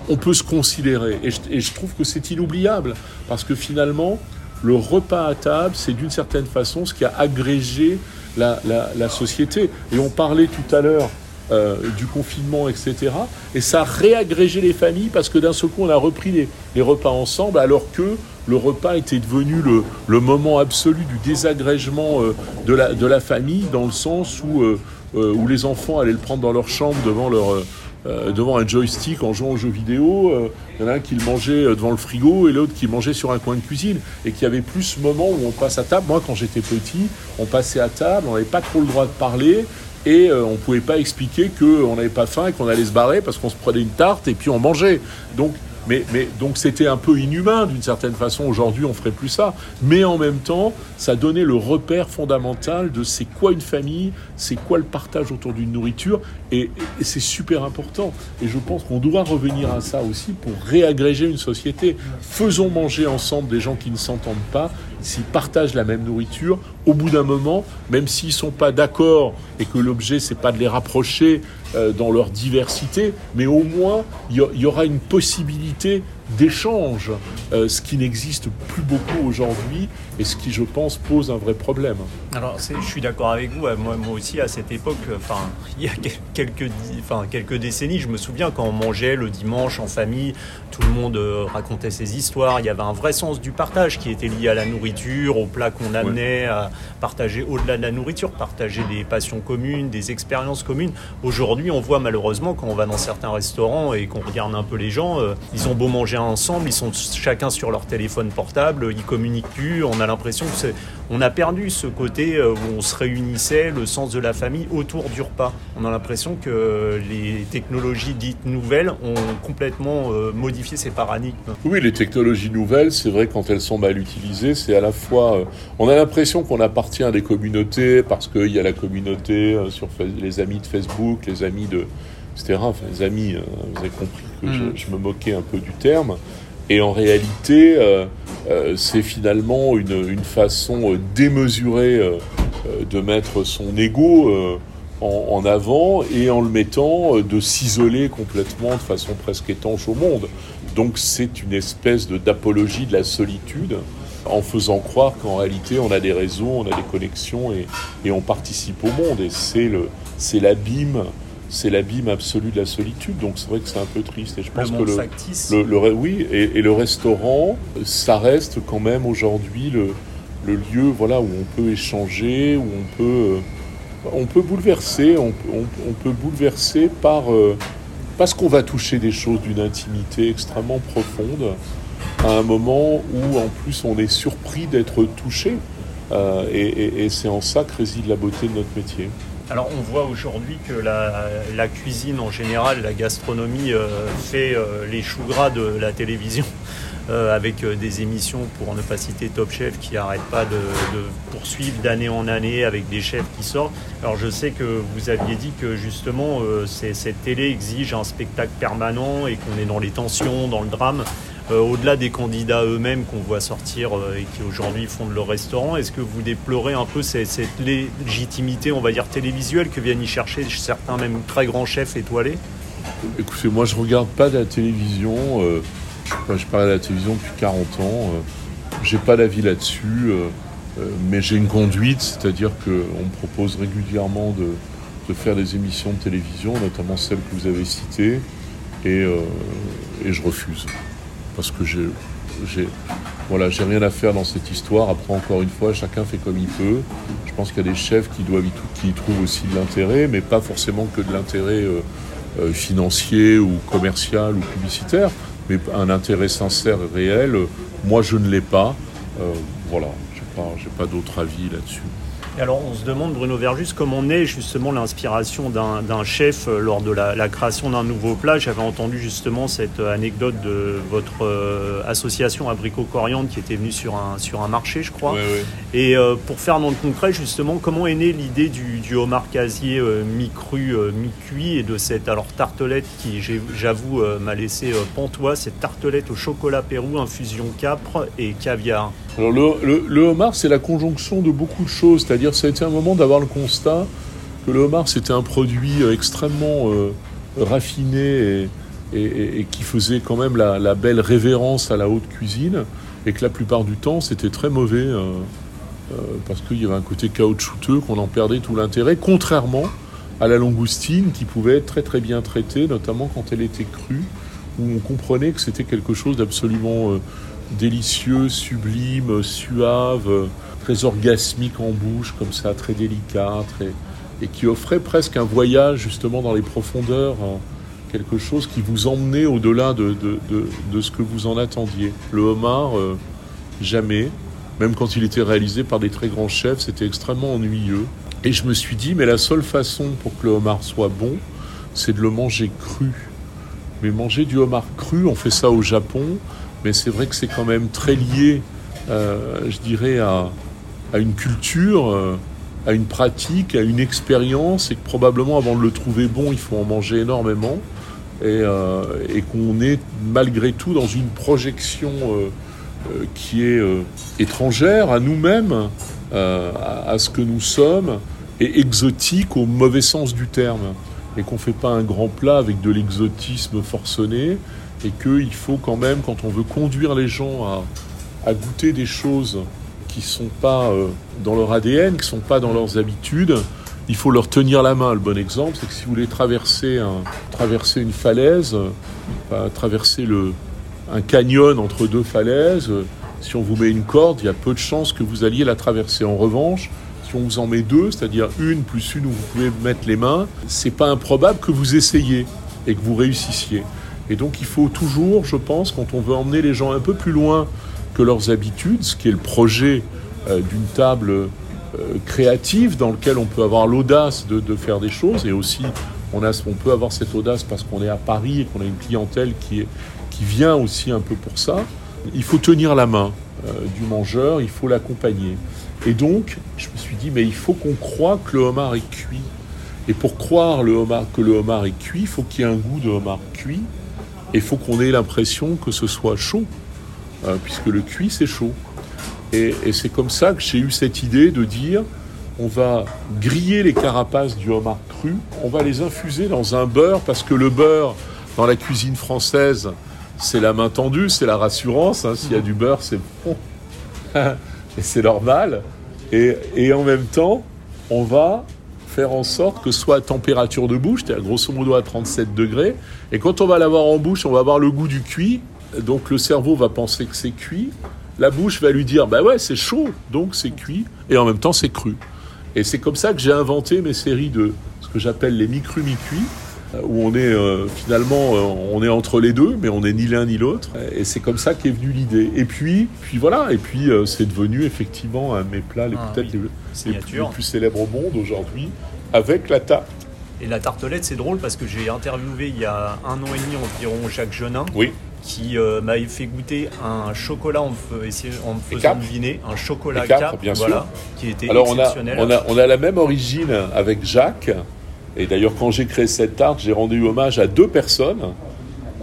Speaker 2: on peut se considérer. Et je, trouve que c'est inoubliable, parce que finalement, le repas à table, c'est d'une certaine façon ce qui a agrégé la, société. Et on parlait tout à l'heure euh, du confinement, etc. Et ça a réagrégé les familles parce que d'un seul coup, on a repris les, repas ensemble alors que le repas était devenu le, moment absolu du désagrégement euh, de, la, de la famille dans le sens où, euh, où les enfants allaient le prendre dans leur chambre devant leur euh, devant un joystick en jouant aux jeux vidéo. Euh, il y en a un qui le mangeait euh, devant le frigo et l'autre qui mangeait sur un coin de cuisine. Et qu'il y avait plus ce moment où on passe à table. Moi, quand j'étais petit, on passait à table, on n'avait pas trop le droit de parler. Et on ne pouvait pas expliquer qu'on n'avait pas faim et qu'on allait se barrer parce qu'on se prenait une tarte et puis on mangeait. Donc mais, donc c'était un peu inhumain d'une certaine façon. Aujourd'hui, on ferait plus ça. Mais en même temps, ça donnait le repère fondamental de c'est quoi une famille, c'est quoi le partage autour d'une nourriture. Et, c'est super important. Et je pense qu'on doit revenir à ça aussi pour réagréger une société. Faisons manger ensemble des gens qui ne s'entendent pas, s'ils partagent la même nourriture. Au bout d'un moment, même s'ils sont pas d'accord et que l'objet c'est pas de les rapprocher euh, dans leur diversité, mais au moins il y, aura une possibilité d'échange, euh, ce qui n'existe plus beaucoup aujourd'hui et ce qui, je pense, pose un vrai problème.
Speaker 1: Alors, je suis d'accord avec vous. Moi, moi aussi, à cette époque, enfin, il y a quelques, enfin, quelques décennies, je me souviens quand on mangeait le dimanche en famille, tout le monde euh, racontait ses histoires. Il y avait un vrai sens du partage qui était lié à la nourriture, aux plats qu'on amenait, à partager au-delà de la nourriture, partager des passions communes, des expériences communes. Aujourd'hui, on voit malheureusement quand on va dans certains restaurants et qu'on regarde un peu les gens, euh, ils ont beau manger ensemble, ils sont chacun sur leur téléphone portable, ils communiquent plus. On a l'impression que c'est, on a perdu ce côté euh, où on se réunissait, le sens de la famille autour du repas. On a l'impression que les technologies dites nouvelles ont complètement euh, modifié ces paradigmes.
Speaker 2: Oui, les technologies nouvelles, c'est vrai quand elles sont mal utilisées, c'est à la fois, euh, on a l'impression qu'on appartient à des communautés parce qu'il y a la communauté sur les amis de Facebook, les amis de etc. Enfin, les amis, vous avez compris que mm. je, me moquais un peu du terme. Et en réalité, euh, euh, c'est finalement une, façon démesurée euh, de mettre son ego en, avant et en le mettant de s'isoler complètement de façon presque étanche au monde. Donc c'est une espèce d'apologie de la solitude en faisant croire qu'en réalité on a des réseaux, on a des connexions et, et on participe au monde. Et c'est l'abîme c'est l'abîme absolu de la solitude. Donc c'est vrai que c'est un peu triste. Et je pense que le, le, oui, et, le restaurant, ça reste quand même aujourd'hui le, le, lieu, voilà, où on peut échanger, où on peut, euh, on peut bouleverser, on, on, peut bouleverser par euh, parce qu'on va toucher des choses d'une intimité extrêmement profonde à un moment où en plus on est surpris d'être touché. Euh, et c'est en ça que réside la beauté de notre métier.
Speaker 1: Alors on voit aujourd'hui que la, cuisine en général, la gastronomie euh, fait euh, les choux gras de la télévision. Euh, avec des émissions, pour ne pas citer Top Chef, qui n'arrêtent pas de, poursuivre d'année en année avec des chefs qui sortent. Alors je sais que vous aviez dit que justement cette télé exige un spectacle permanent et qu'on est dans les tensions, dans le drame. Euh, au-delà des candidats eux-mêmes qu'on voit sortir euh, et qui aujourd'hui fondent leur restaurant, est-ce que vous déplorez un peu cette, légitimité, on va dire, télévisuelle que viennent y chercher certains même très grands chefs étoilés?
Speaker 2: Écoutez, moi je regarde pas de la télévision. Euh, je, parle de la télévision depuis 40 ans. j'ai pas d'avis là-dessus. mais j'ai une conduite, c'est-à-dire qu'on me propose régulièrement de, faire des émissions de télévision, notamment celles que vous avez citées, et je refuse parce que j'ai, j'ai, voilà, j'ai rien à faire dans cette histoire. Après, encore une fois, chacun fait comme il peut. Je pense qu'il y a des chefs qui y trouvent aussi de l'intérêt, mais pas forcément que de l'intérêt euh, euh, financier ou commercial ou publicitaire, mais un intérêt sincère et réel. Moi, je ne l'ai pas. Euh, voilà, j'ai pas, j'ai pas d'autre avis là-dessus.
Speaker 1: Alors on se demande, Bruno Verjus, comment naît justement l'inspiration d'un chef euh, lors de la, création d'un nouveau plat. J'avais entendu justement cette anecdote de votre euh, association Abricot Coriandre qui était venue sur un, sur un marché, je crois. Et euh, pour faire dans le concret, justement, comment est née l'idée du, homard casier mi-cru, mi-cuit et de cette alors tartelette qui, j'avoue, m'a laissé pantois, cette tartelette au chocolat Pérou, infusion capre et caviar?
Speaker 2: Alors le, homard, c'est la conjonction de beaucoup de choses. C'est-à-dire, ça a été un moment d'avoir le constat que le homard, c'était un produit euh, extrêmement euh, raffiné et, qui faisait quand même la, belle révérence à la haute cuisine, et que la plupart du temps, c'était très mauvais, euh, parce qu'il y avait un côté caoutchouteux, qu'on en perdait tout l'intérêt, contrairement à la langoustine, qui pouvait être très très bien traitée, notamment quand elle était crue, où on comprenait que c'était quelque chose d'absolument délicieux, sublime, suave, très orgasmique en bouche, comme ça, très délicat, et qui offrait presque un voyage justement dans les profondeurs, hein. quelque chose qui vous emmenait au-delà de, de, ce que vous en attendiez. Le homard, euh, jamais, même quand il était réalisé par des très grands chefs, c'était extrêmement ennuyeux. Et je me suis dit, mais la seule façon pour que le homard soit bon, c'est de le manger cru. Mais manger du homard cru, on fait ça au Japon, mais c'est vrai que c'est quand même très lié, euh, je dirais, à, une culture, euh, à une pratique, à une expérience, et que probablement avant de le trouver bon, il faut en manger énormément, et, euh, qu'on est malgré tout dans une projection qui est étrangère à nous-mêmes, à, ce que nous sommes, et exotique au mauvais sens du terme, et qu'on ne fait pas un grand plat avec de l'exotisme forcené, et qu'il faut quand même, quand on veut conduire les gens à, goûter des choses qui ne sont pas euh, dans leur ADN, qui ne sont pas dans leurs habitudes, il faut leur tenir la main. Le bon exemple, c'est que si vous voulez traverser, un, traverser une falaise, euh, traverser un canyon entre deux falaises, euh, si on vous met une corde, il y a peu de chances que vous alliez la traverser. En revanche, si on vous en met deux, c'est-à-dire une plus une où vous pouvez mettre les mains, c'est pas improbable que vous essayiez et que vous réussissiez. Et donc il faut toujours, je pense, quand on veut emmener les gens un peu plus loin que leurs habitudes, ce qui est le projet euh, d'une table euh, créative dans lequel on peut avoir l'audace de, faire des choses et aussi on, a, on peut avoir cette audace parce qu'on est à Paris et qu'on a une clientèle qui, est, qui vient aussi un peu pour ça. Il faut tenir la main euh, du mangeur, il faut l'accompagner. Et donc, je me suis dit, mais il faut qu'on croie que le homard est cuit. Et pour croire que le homard est cuit, il faut qu'il y ait un goût de homard cuit il faut qu'on ait l'impression que ce soit chaud, euh, puisque le cuit, c'est chaud. Et, c'est comme ça que j'ai eu cette idée de dire, on va griller les carapaces du homard cru, on va les infuser dans un beurre, parce que le beurre, dans la cuisine française, c'est la main tendue, c'est la rassurance. Hein. S'il y a du beurre, c'est bon. et c'est normal. Et en même temps, on va faire en sorte que soit à température de bouche, c'est-à-dire grosso modo à 37 degrés. Et quand on va l'avoir en bouche, on va avoir le goût du cuit. Donc le cerveau va penser que c'est cuit. La bouche va lui dire, bah ouais, c'est chaud, donc c'est cuit. Et en même temps, c'est cru. Et c'est comme ça que j'ai inventé mes séries de ce que j'appelle les mi-crus, mi-cuits où on est euh, finalement euh, on est entre les deux, mais on n'est ni l'un ni l'autre. Et c'est comme ça qu'est venue l'idée. Et puis, puis voilà, et puis c'est devenu effectivement un de mes plats les ah peut-être les, plus célèbres au monde aujourd'hui, avec la tarte.
Speaker 1: Et la tartelette, c'est drôle parce que j'ai interviewé il y a un an et demi environ Jacques Genin.
Speaker 2: Oui
Speaker 1: qui m'avait fait goûter un chocolat en me, faisant deviner, un chocolat cap,
Speaker 2: bien
Speaker 1: voilà, qui était Alors exceptionnel.
Speaker 2: On a, on, a, la même origine avec Jacques, et d'ailleurs, quand j'ai créé cette tarte, j'ai rendu hommage à deux personnes,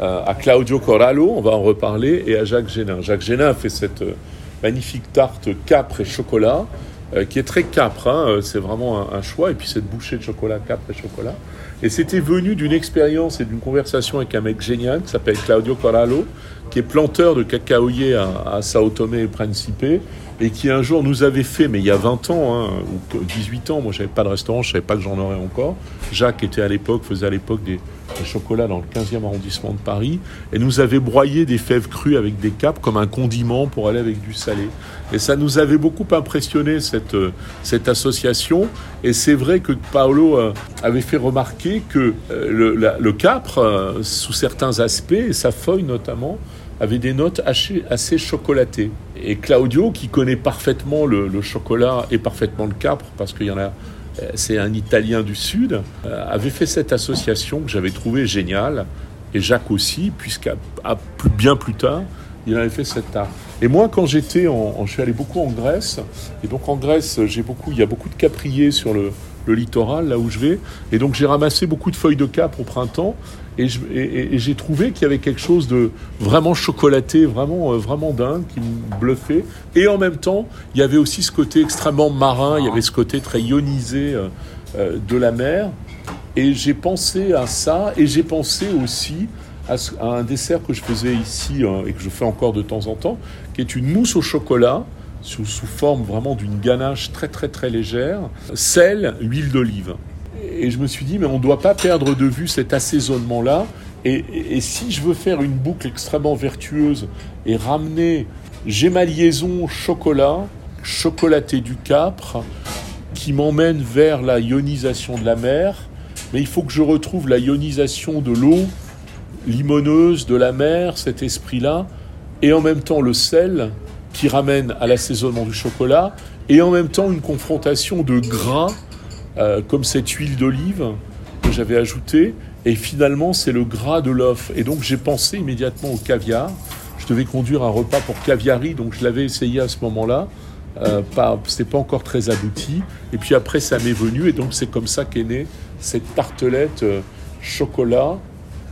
Speaker 2: euh, à Claudio Corallo, on va en reparler, et à Jacques Génin. Jacques Génin a fait cette euh, magnifique tarte capre et chocolat, euh, qui est très capre, hein, c'est vraiment un, choix, et puis cette bouchée de chocolat, capre et chocolat. Et c'était venu d'une expérience et d'une conversation avec un mec génial qui s'appelle Claudio Corallo, qui est planteur de cacaoyer à, à Sao Tomé et Principe, et qui un jour nous avait fait, mais il y a 20 ans, hein, ou 18 ans, moi j'avais pas de restaurant, je savais pas que j'en aurais encore. Jacques était à l'époque, faisait à l'époque des, chocolats dans le 15e arrondissement de Paris, et nous avait broyé des fèves crues avec des capes comme un condiment pour aller avec du salé. Et ça nous avait beaucoup impressionné cette, cette association, et c'est vrai que Paolo euh, avait fait remarquer que euh, le, le capre, euh, sous certains aspects, et sa feuille notamment, avait des notes assez, chocolatées. Et Claudio, qui connaît parfaitement le, chocolat et parfaitement le capre, parce qu'il y en a, euh, c'est un Italien du Sud, euh, avait fait cette association que j'avais trouvée géniale, et Jacques aussi, puisqu'à bien plus tard, il avait fait cette art. Et moi, quand j'étais je suis allé beaucoup en Grèce, et donc en Grèce, j'ai beaucoup, il y a beaucoup de capriers sur le, le littoral, là où je vais. Et donc j'ai ramassé beaucoup de feuilles de cap au printemps et, j'ai trouvé qu'il y avait quelque chose de vraiment chocolaté, vraiment, euh, vraiment dingue, qui me bluffait. Et en même temps, il y avait aussi ce côté extrêmement marin, il y avait ce côté très ionisé euh, euh, de la mer. Et j'ai pensé à ça et j'ai pensé aussi à, un dessert que je faisais ici et que je fais encore de temps en temps, qui est une mousse au chocolat sous, forme vraiment d'une ganache très très très légère, sel, huile d'olive. Et je me suis dit, mais on ne doit pas perdre de vue cet assaisonnement-là. Et, si je veux faire une boucle extrêmement vertueuse et ramener, j'ai ma liaison chocolat, chocolaté du Capre, qui m'emmène vers la ionisation de la mer, mais il faut que je retrouve la ionisation de l'eau limoneuse de la mer, cet esprit-là, et en même temps le sel qui ramène à l'assaisonnement du chocolat et en même temps une confrontation de gras euh, comme cette huile d'olive que j'avais ajoutée. Et finalement c'est le gras de l'œuf. Et donc j'ai pensé immédiatement au caviar. Je devais conduire un repas pour caviari donc je l'avais essayé à ce moment-là. Euh, pas, c'était pas encore très abouti. Et puis après ça m'est venu. Et donc c'est comme ça qu'est née cette tartelette euh, chocolat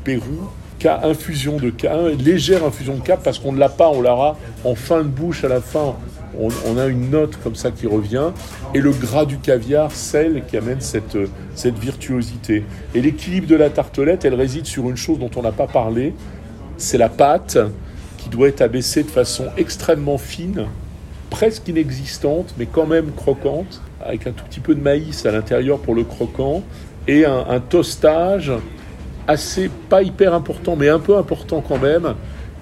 Speaker 2: Pérou infusion de K, légère infusion de K, parce qu'on ne l'a pas, on l'aura en fin de bouche à la fin. On, a une note comme ça qui revient, et le gras du caviar, sel qui amène cette, cette virtuosité. Et l'équilibre de la tartelette, elle réside sur une chose dont on n'a pas parlé, c'est la pâte qui doit être abaissée de façon extrêmement fine, presque inexistante, mais quand même croquante, avec un tout petit peu de maïs à l'intérieur pour le croquant, et un, un toastage assez, pas hyper important, mais un peu important quand même,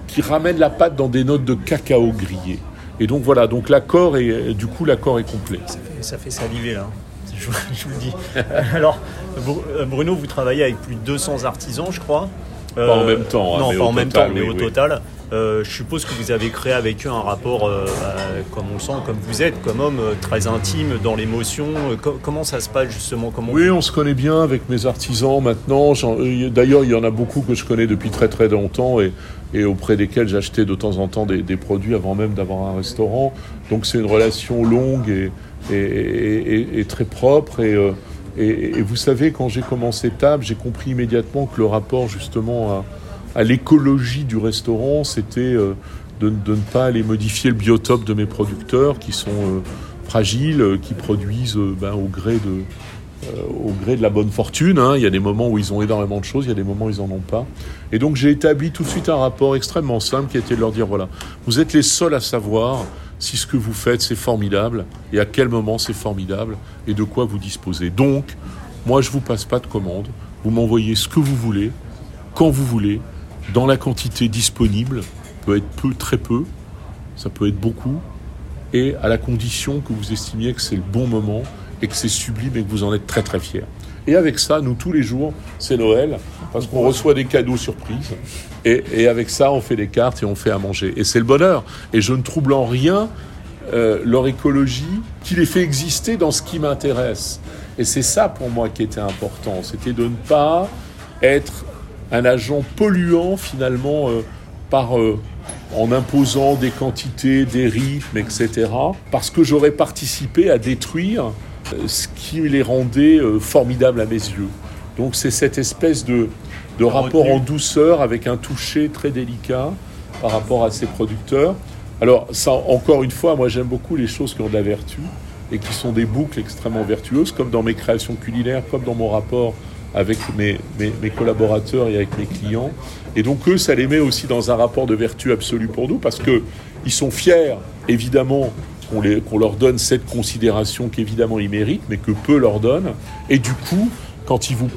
Speaker 2: qui ramène la pâte dans des notes de cacao grillé. Et donc voilà, donc l'accord est, du coup l'accord est complet.
Speaker 1: Ça fait, saliver là, je, vous le dis. Alors Bruno, vous travaillez avec plus de 200 artisans, je crois.
Speaker 2: Pas en même temps.
Speaker 1: Hein, non, pas en même temps, mais au total. Euh, je suppose que vous avez créé avec eux un rapport, euh, euh, comme on le sent, comme vous êtes, comme homme, très intime dans l'émotion. comment ça se passe justement comment
Speaker 2: Oui, on se connaît bien avec mes artisans maintenant. D'ailleurs, il y en a beaucoup que je connais depuis très très longtemps et, auprès desquels j'achetais de temps en temps des, produits avant même d'avoir un restaurant. Donc c'est une relation longue et, très propre. Et, vous savez, quand j'ai commencé Table, j'ai compris immédiatement que le rapport justement à l'écologie du restaurant, c'était euh, de, ne pas aller modifier le biotope de mes producteurs qui sont euh, fragiles, euh, qui produisent ben, au, gré de, au gré de la bonne fortune. Hein. Il y a des moments où ils ont énormément de choses, il y a des moments où ils n'en ont pas. Et donc j'ai établi tout de suite un rapport extrêmement simple qui était de leur dire, voilà, vous êtes les seuls à savoir si ce que vous faites c'est formidable et à quel moment c'est formidable et de quoi vous disposez. Donc, moi je ne vous passe pas de commande, vous m'envoyez ce que vous voulez, quand vous voulez, dans la quantité disponible, peut être peu, très peu, ça peut être beaucoup, et à la condition que vous estimiez que c'est le bon moment et que c'est sublime et que vous en êtes très très fier. Et avec ça, nous tous les jours, c'est Noël, parce qu'on reçoit des cadeaux surprises, et, avec ça, on fait des cartes et on fait à manger. Et c'est le bonheur. Et je ne trouble en rien euh, leur écologie qui les fait exister dans ce qui m'intéresse. Et c'est ça pour moi qui était important, c'était de ne pas être un agent polluant finalement euh, par, euh, en imposant des quantités, des rythmes, etc. Parce que j'aurais participé à détruire euh, ce qui les rendait formidables à mes yeux. Donc c'est cette espèce de, de rapport en douceur avec un toucher très délicat par rapport à ces producteurs. Alors ça, encore une fois, moi j'aime beaucoup les choses qui ont de la vertu et qui sont des boucles extrêmement vertueuses, comme dans mes créations culinaires, comme dans mon rapport avec mes, mes, collaborateurs et avec mes clients. Et donc eux, ça les met aussi dans un rapport de vertu absolue pour nous parce qu'ils sont fiers, évidemment, qu'on leur donne cette considération qu'évidemment ils méritent, mais que peu leur donnent. Et du coup, quand ils vous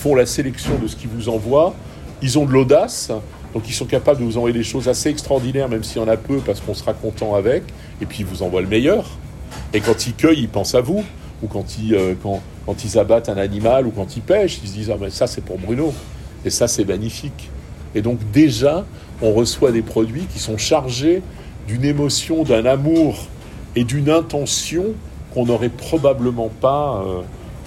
Speaker 2: font la sélection de ce qu'ils vous envoient, ils ont de l'audace, donc ils sont capables de vous envoyer des choses assez extraordinaires, même s'il y en a peu, parce qu'on sera content avec, et puis ils vous envoient le meilleur. Et quand ils cueillent, ils pensent à vous ou quand ils, euh, quand, quand, ils abattent un animal, ou quand ils pêchent, ils se disent Ah, mais ça, c'est pour Bruno. Et ça, c'est magnifique. Et donc déjà, on reçoit des produits qui sont chargés d'une émotion, d'un amour et d'une intention qu'on n'aurait probablement pas euh,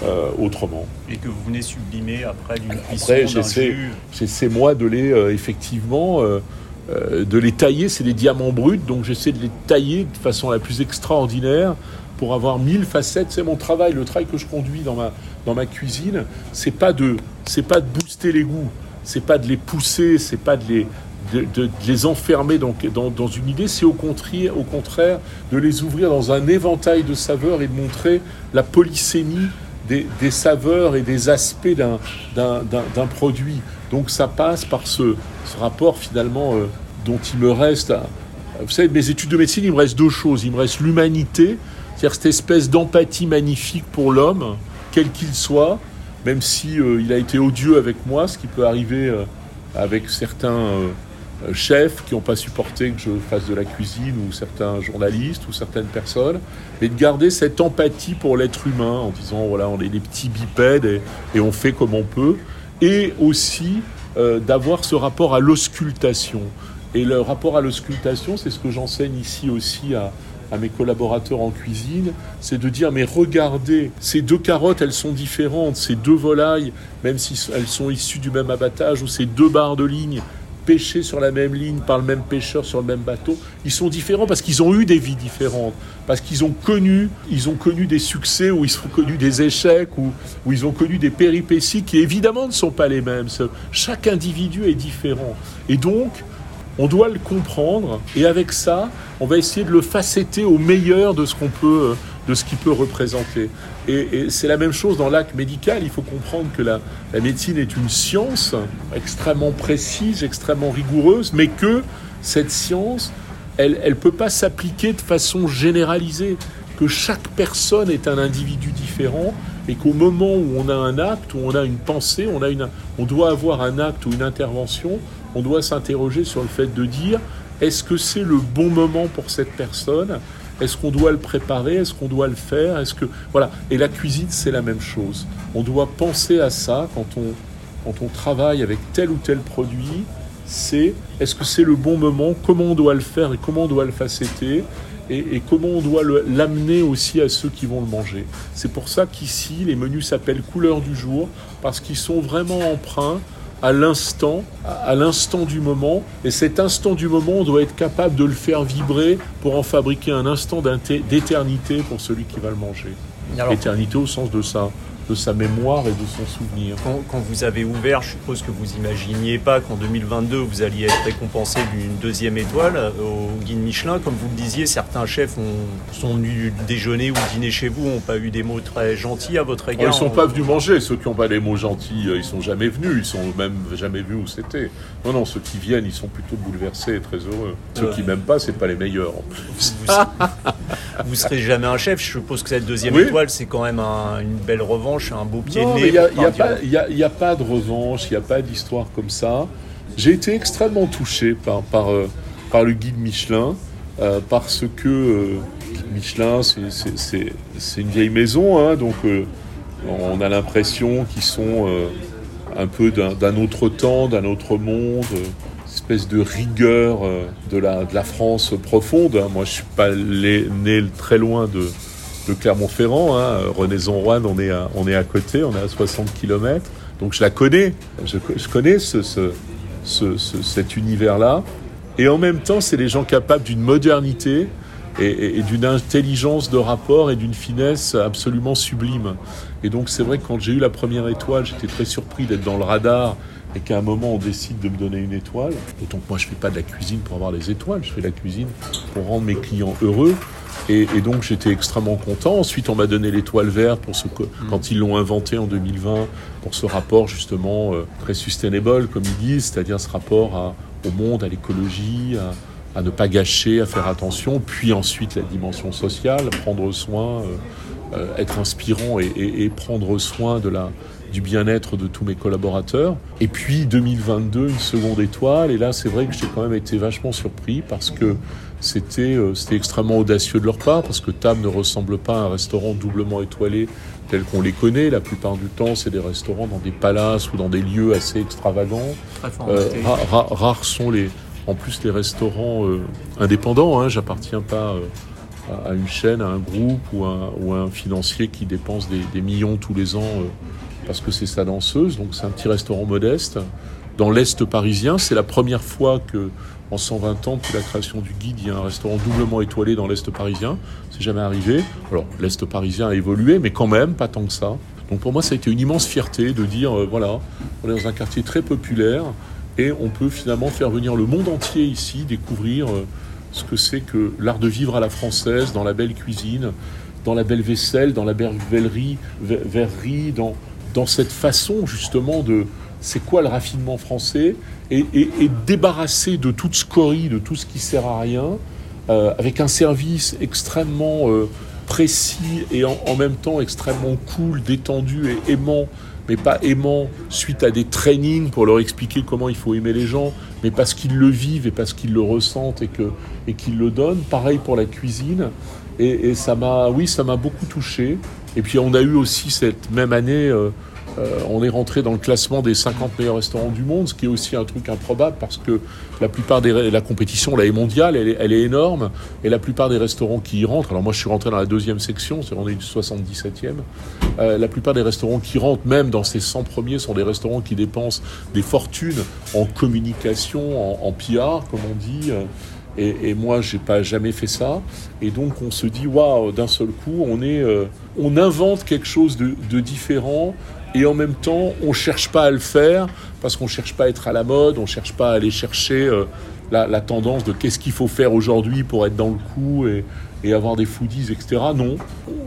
Speaker 2: euh, autrement.
Speaker 1: Et que vous venez sublimer après d'une cuisson,
Speaker 2: Après,
Speaker 1: d'un
Speaker 2: j'essaie,
Speaker 1: jus.
Speaker 2: moi de les euh, effectivement de les tailler. C'est des diamants bruts, donc j'essaie de les tailler de façon la plus extraordinaire pour avoir mille facettes. C'est mon travail, le travail que je conduis dans ma dans ma cuisine. C'est pas de c'est pas de booster les goûts, c'est pas de les pousser, c'est pas de les de, les enfermer dans, dans, une idée, c'est au contraire, au contraire de les ouvrir dans un éventail de saveurs et de montrer la polysémie des, des saveurs et des aspects d'un, d'un, d'un- produit. Donc ça passe par ce, ce rapport finalement euh, dont il me reste. à- vous savez, mes études de médecine, il me reste deux choses. Il me reste l'humanité, c'est-à-dire cette espèce d'empathie magnifique pour l'homme, quel qu'il soit, même si euh, il a été odieux avec moi, ce qui peut arriver euh, avec certains euh, chefs qui n'ont pas supporté que je fasse de la cuisine, ou certains journalistes, ou certaines personnes, mais de garder cette empathie pour l'être humain en disant voilà, on est des petits bipèdes et, et on fait comme on peut, et aussi d'avoir ce rapport à l'auscultation. Et le rapport à l'auscultation, c'est ce que j'enseigne ici aussi à, à mes collaborateurs en cuisine, c'est de dire mais regardez, ces deux carottes, elles sont différentes, ces deux volailles, même si elles sont issues du même abattage, ou ces deux barres de ligne pêchées sur la même ligne par le même pêcheur sur le même bateau, ils sont différents parce qu'ils ont eu des vies différentes, parce qu'ils ont connu, ont connu des succès ou ils ont connu des échecs ou, ou ils ont connu des péripéties qui évidemment ne sont pas les mêmes. Chaque individu est différent. Et donc, on doit le comprendre et avec ça, on va essayer de le facetter au meilleur de ce qu'on peut, de ce qu'il peut représenter. Et, c'est la même chose dans l'acte médical. Il faut comprendre que la, médecine est une science extrêmement précise, extrêmement rigoureuse, mais que cette science, elle ne peut pas s'appliquer de façon généralisée. Que chaque personne est un individu différent et qu'au moment où on a un acte, où on a une pensée, on, a une, on doit avoir un acte ou une intervention, on doit s'interroger sur le fait de dire est-ce que c'est le bon moment pour cette personne? Est-ce qu'on doit le préparer? Est-ce qu'on doit le faire? Est-ce que voilà Et la cuisine, c'est la même chose. On doit penser à ça quand on quand on travaille avec tel ou tel produit. C'est est-ce que c'est le bon moment? Comment on doit le faire et comment on doit le facetter et, comment on doit l'amener aussi à ceux qui vont le manger? C'est pour ça qu'ici, les menus s'appellent couleur du jour, parce qu'ils sont vraiment emprunts à l'instant, à l'instant du moment. Et cet instant du moment, on doit être capable de le faire vibrer pour en fabriquer un instant d'éternité pour celui qui va le manger.
Speaker 1: Alors,
Speaker 2: Éternité au sens de sa, de sa mémoire et de son souvenir.
Speaker 1: quand, quand vous avez ouvert, je suppose que vous imaginiez pas qu'en 2022 vous alliez être récompensé d'une deuxième étoile euh, au guide Michelin. Comme vous le disiez, certains chefs ont, sont venus déjeuner ou dîner chez vous, n'ont pas eu des mots très gentils à votre
Speaker 2: Oh,
Speaker 1: égard.
Speaker 2: ils sont pas venus manger, ceux qui n'ont pas les mots gentils, euh, ils sont jamais venus, ils sont même jamais vus où c'était. Non, non, ceux qui viennent, ils sont plutôt bouleversés et très heureux. Ceux qui m'aiment pas, c'est pas les meilleurs. en plus.
Speaker 1: Vous, vous serez jamais un chef. Je suppose que cette deuxième
Speaker 2: Oui.
Speaker 1: étoile, c'est quand même un- une belle revanche, un beau pied
Speaker 2: Non,
Speaker 1: de
Speaker 2: mais
Speaker 1: nez.
Speaker 2: il n'y a,
Speaker 1: pas
Speaker 2: a- de revanche, il n'y a pas d'histoire comme ça. J'ai été extrêmement touché par, par, euh, par le guide Michelin, euh, parce que euh, Michelin, c'est- une vieille maison, hein, donc euh, on a l'impression qu'ils sont un peu d'un autre temps, d'un autre monde, espèce de rigueur de, la, de la France profonde. hein. Moi, je suis pas né très loin de, de Clermont-Ferrand. Hein. Renaison-Rouen, on, est à- on est à côté, on est à 60 km. Donc je la connais. Je, co- je connais ce, ce- ce- ce- cet univers-là. Et en même temps, c'est des gens capables d'une modernité et- et d'une intelligence de rapport et d'une finesse absolument sublime. Et donc c'est vrai que quand j'ai eu la première étoile, j'étais très surpris d'être dans le radar et qu'à un moment on décide de me donner une étoile. D'autant que moi je fais pas de la cuisine pour avoir des étoiles, je fais de la cuisine pour rendre mes clients heureux. Et, et donc j'étais extrêmement content. Ensuite on m'a donné l'étoile verte pour ce que, quand ils l'ont inventé en 2020 pour ce rapport justement euh, très sustainable comme ils disent, c'est-à-dire ce rapport à- au monde, à l'écologie, à, à ne pas gâcher, à faire attention. Puis ensuite la dimension sociale, prendre soin, euh, euh, être inspirant et, et- et prendre soin de la, du bien-être de tous mes collaborateurs. Et puis 2022, une seconde étoile. Et là, c'est vrai que j'ai quand même été vachement surpris parce que c'était euh, c'était extrêmement audacieux de leur part, parce que Tam ne ressemble pas à un restaurant doublement étoilé tels qu'on les connaît. La plupart du temps, c'est des restaurants dans des palaces ou dans des lieux assez extravagants. Euh, rares sont les, en plus les restaurants euh, indépendants. Hein, J'appartiens pas à une chaîne, à un groupe ou à, ou un financier qui dépense des, millions tous les ans parce que c'est sa danseuse. Donc c'est un petit restaurant modeste dans l'Est parisien. C'est la première fois que en 120 ans, depuis la création du guide, il y a un restaurant doublement étoilé dans l'Est parisien. C'est jamais arrivé. Alors, l'Est parisien a évolué, mais quand même, pas tant que ça. Donc pour moi, ça a été une immense fierté de dire, euh, voilà, on est dans un quartier très populaire et on peut finalement faire venir le monde entier ici, découvrir euh, ce que c'est que l'art de vivre à la française, dans la belle cuisine, dans la belle vaisselle, dans la belle verrerie, dans, dans cette façon justement de, c'est quoi le raffinement français et, débarrasser de toute scorie, de tout ce qui sert à rien, euh, avec un service extrêmement euh, précis et en, même temps extrêmement cool, détendu et aimant, mais pas aimant suite à des trainings pour leur expliquer comment il faut aimer les gens, mais parce qu'ils le vivent et parce qu'ils le ressentent et que et qu'ils le donnent. Pareil pour la cuisine. Et, ça m'a, oui, ça m'a beaucoup touché. Et puis on a eu aussi cette même année. Euh, euh, on est rentré dans le classement des 50 meilleurs restaurants du monde, ce qui est aussi un truc improbable parce que la plupart des la compétition là est mondiale, elle est, énorme, et la plupart des restaurants qui y rentrent. Alors moi, je suis rentré dans la deuxième section, c'est on est du 77e. Euh, la plupart des restaurants qui rentrent, même dans ces 100 premiers, sont des restaurants qui dépensent des fortunes en communication, en, PR, comme on dit. Et, et, moi, j'ai pas jamais fait ça. Et donc, on se dit, waouh, d'un seul coup, on est, euh, on invente quelque chose de, différent et en même temps, on ne cherche pas à le faire parce qu'on ne cherche pas à être à la mode, on ne cherche pas à aller chercher euh, la, tendance de qu'est-ce qu'il faut faire aujourd'hui pour être dans le coup et, avoir des foodies, etc. Non,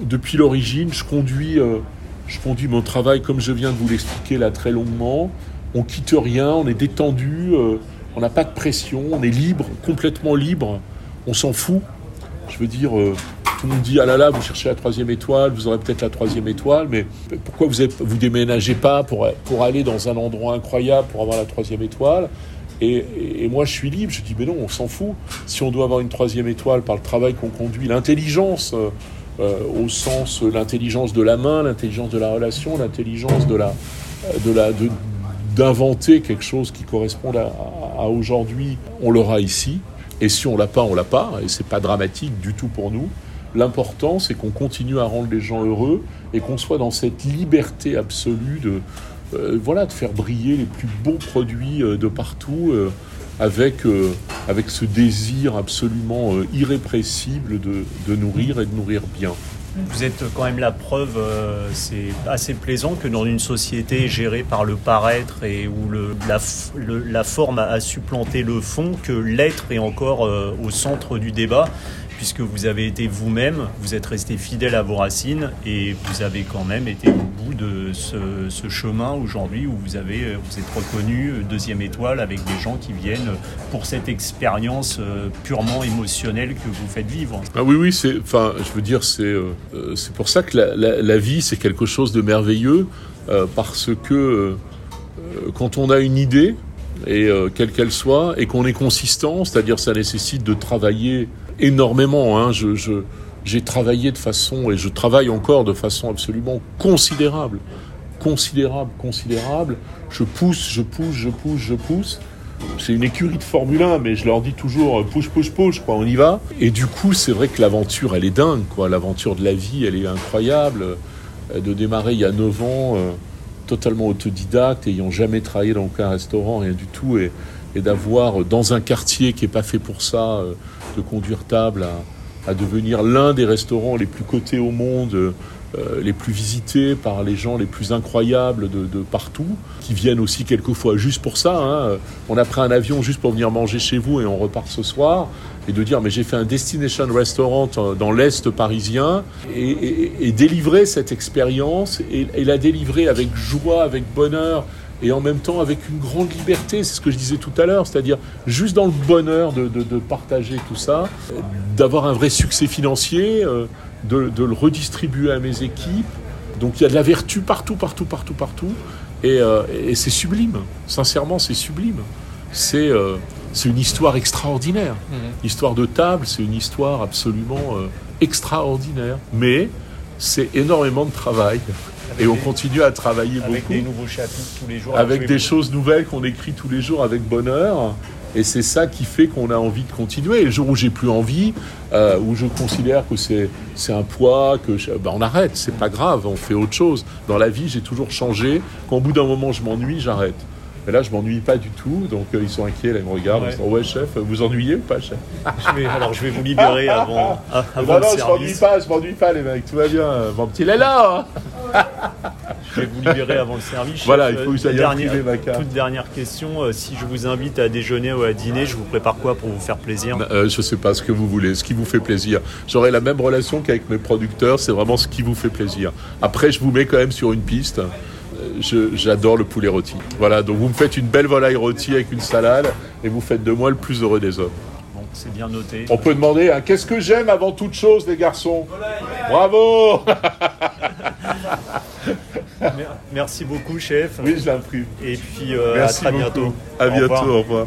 Speaker 2: depuis l'origine, je conduis, euh, je conduis mon travail comme je viens de vous l'expliquer là très longuement. On quitte rien, on est détendu, on n'a pas de pression, on est libre, complètement libre, on s'en fout. Je veux dire, tout le monde dit ah là là, vous cherchez la troisième étoile, vous aurez peut-être la troisième étoile, mais pourquoi vous ne vous déménagez pas pour, aller dans un endroit incroyable pour avoir la troisième étoile? Et, moi, je suis libre. Je dis, mais non, on s'en fout. Si on doit avoir une troisième étoile par le travail qu'on conduit, l'intelligence, euh, euh, au sens l'intelligence de la main, l'intelligence de la relation, l'intelligence de la, de la, d'inventer quelque chose qui corresponde à, aujourd'hui, on l'aura ici. Et si on l'a pas, on l'a pas. Et c'est pas dramatique du tout pour nous. L'important, c'est qu'on continue à rendre les gens heureux et qu'on soit dans cette liberté absolue de, euh, voilà, de faire briller les plus beaux produits euh, de partout euh, avec, avec ce désir absolument irrépressible de, de, nourrir et de nourrir bien.
Speaker 1: Vous êtes quand même la preuve, c'est assez plaisant que dans une société gérée par le paraître et où le, la, la forme a supplanté le fond, que l'être est encore au centre du débat puisque vous avez été vous-même, vous êtes resté fidèle à vos racines et vous avez quand même été au bout de ce, chemin aujourd'hui où vous, avez, vous êtes reconnu deuxième étoile avec des gens qui viennent pour cette expérience euh, purement émotionnelle que vous faites vivre.
Speaker 2: Ah oui, oui, c'est, enfin, je veux dire, c'est, euh, c'est pour ça que la, vie, c'est quelque chose de merveilleux euh, parce que quand on a une idée, et quelle qu'elle soit, et qu'on est consistant, c'est-à-dire ça nécessite de travailler énormément. Hein. Je, j'ai travaillé de façon, et je travaille encore de façon absolument considérable. Considérable, considérable. Je pousse, je pousse, je pousse, je pousse. C'est une écurie de Formule 1, mais je leur dis toujours push, push, push, quoi, on y va. Et du coup, c'est vrai que l'aventure, elle est dingue, quoi. L'aventure de la vie, elle est incroyable. Euh, de démarrer il y a 9 ans, euh, totalement autodidacte, ayant jamais travaillé dans aucun restaurant, rien du tout, et, et d'avoir dans un quartier qui n'est pas fait pour ça, euh, de conduire table à, devenir l'un des restaurants les plus cotés au monde, euh, les plus visités par les gens les plus incroyables de, partout, qui viennent aussi quelquefois juste pour ça. Hein. On a pris un avion juste pour venir manger chez vous et on repart ce soir. Et de dire, mais j'ai fait un destination restaurant dans l'Est parisien et, délivrer cette expérience et la délivrer avec joie, avec bonheur et en même temps avec une grande liberté, c'est ce que je disais tout à l'heure, c'est-à-dire juste dans le bonheur de, partager tout ça, d'avoir un vrai succès financier, euh, de, le redistribuer à mes équipes. Donc il y a de la vertu partout, partout, partout, partout, et, euh, c'est sublime, sincèrement c'est sublime. C'est euh, une histoire extraordinaire. Mmh. L'histoire de table, c'est une histoire absolument extraordinaire. Mais c'est énormément de travail. Et on continue à travailler
Speaker 1: Avec
Speaker 2: beaucoup
Speaker 1: des nouveaux chapitres tous les jours.
Speaker 2: avec des choses nouvelles qu'on écrit tous les jours avec bonheur. Et c'est ça qui fait qu'on a envie de continuer. Et le jour où j'ai plus envie, euh, où je considère que c'est c'est un poids, que je- ben on arrête. C'est pas grave, on fait autre chose. Dans la vie, j'ai toujours changé. Quand au bout d'un moment je m'ennuie, j'arrête. Mais là, je m'ennuie pas du tout. Donc euh, ils sont inquiets, là, ils me regardent.
Speaker 1: Ouais.
Speaker 2: Ils disent, ouais, chef, vous ennuyez ou pas, chef?
Speaker 1: Je vais- alors je vais vous libérer avant, avant
Speaker 2: Non,
Speaker 1: le
Speaker 2: non, je m'ennuie pas, je m'ennuie pas, les mecs. Tout va bien. Mon petit Léla. hein.
Speaker 1: Je vais vous libérer avant le service.
Speaker 2: Voilà,
Speaker 1: Chef,
Speaker 2: il faut que vous
Speaker 1: euh,
Speaker 2: ayez
Speaker 1: dernière-
Speaker 2: ma carte.
Speaker 1: Toute dernière question. euh, si je vous invite à déjeuner ou à dîner, je vous prépare quoi pour vous faire plaisir?
Speaker 2: Euh, je sais pas ce que vous voulez, ce qui vous fait plaisir. J'aurai la même relation qu'avec mes producteurs, c'est vraiment ce qui vous fait plaisir. Après, je vous mets quand même sur une piste. J'adore le poulet rôti. Voilà, donc vous me faites une belle volaille rôtie avec une salade et vous faites de moi le plus heureux des hommes.
Speaker 1: Bon, c'est bien noté.
Speaker 2: On peut demander, hein, qu'est-ce que j'aime avant toute chose, les garçons? Bravo
Speaker 1: Mer- Merci beaucoup, chef.
Speaker 2: Oui, je l'imprime.
Speaker 1: Et puis euh, à très
Speaker 2: beaucoup.
Speaker 1: bientôt.
Speaker 2: À
Speaker 1: Au
Speaker 2: bientôt,
Speaker 1: revoir.
Speaker 2: au revoir.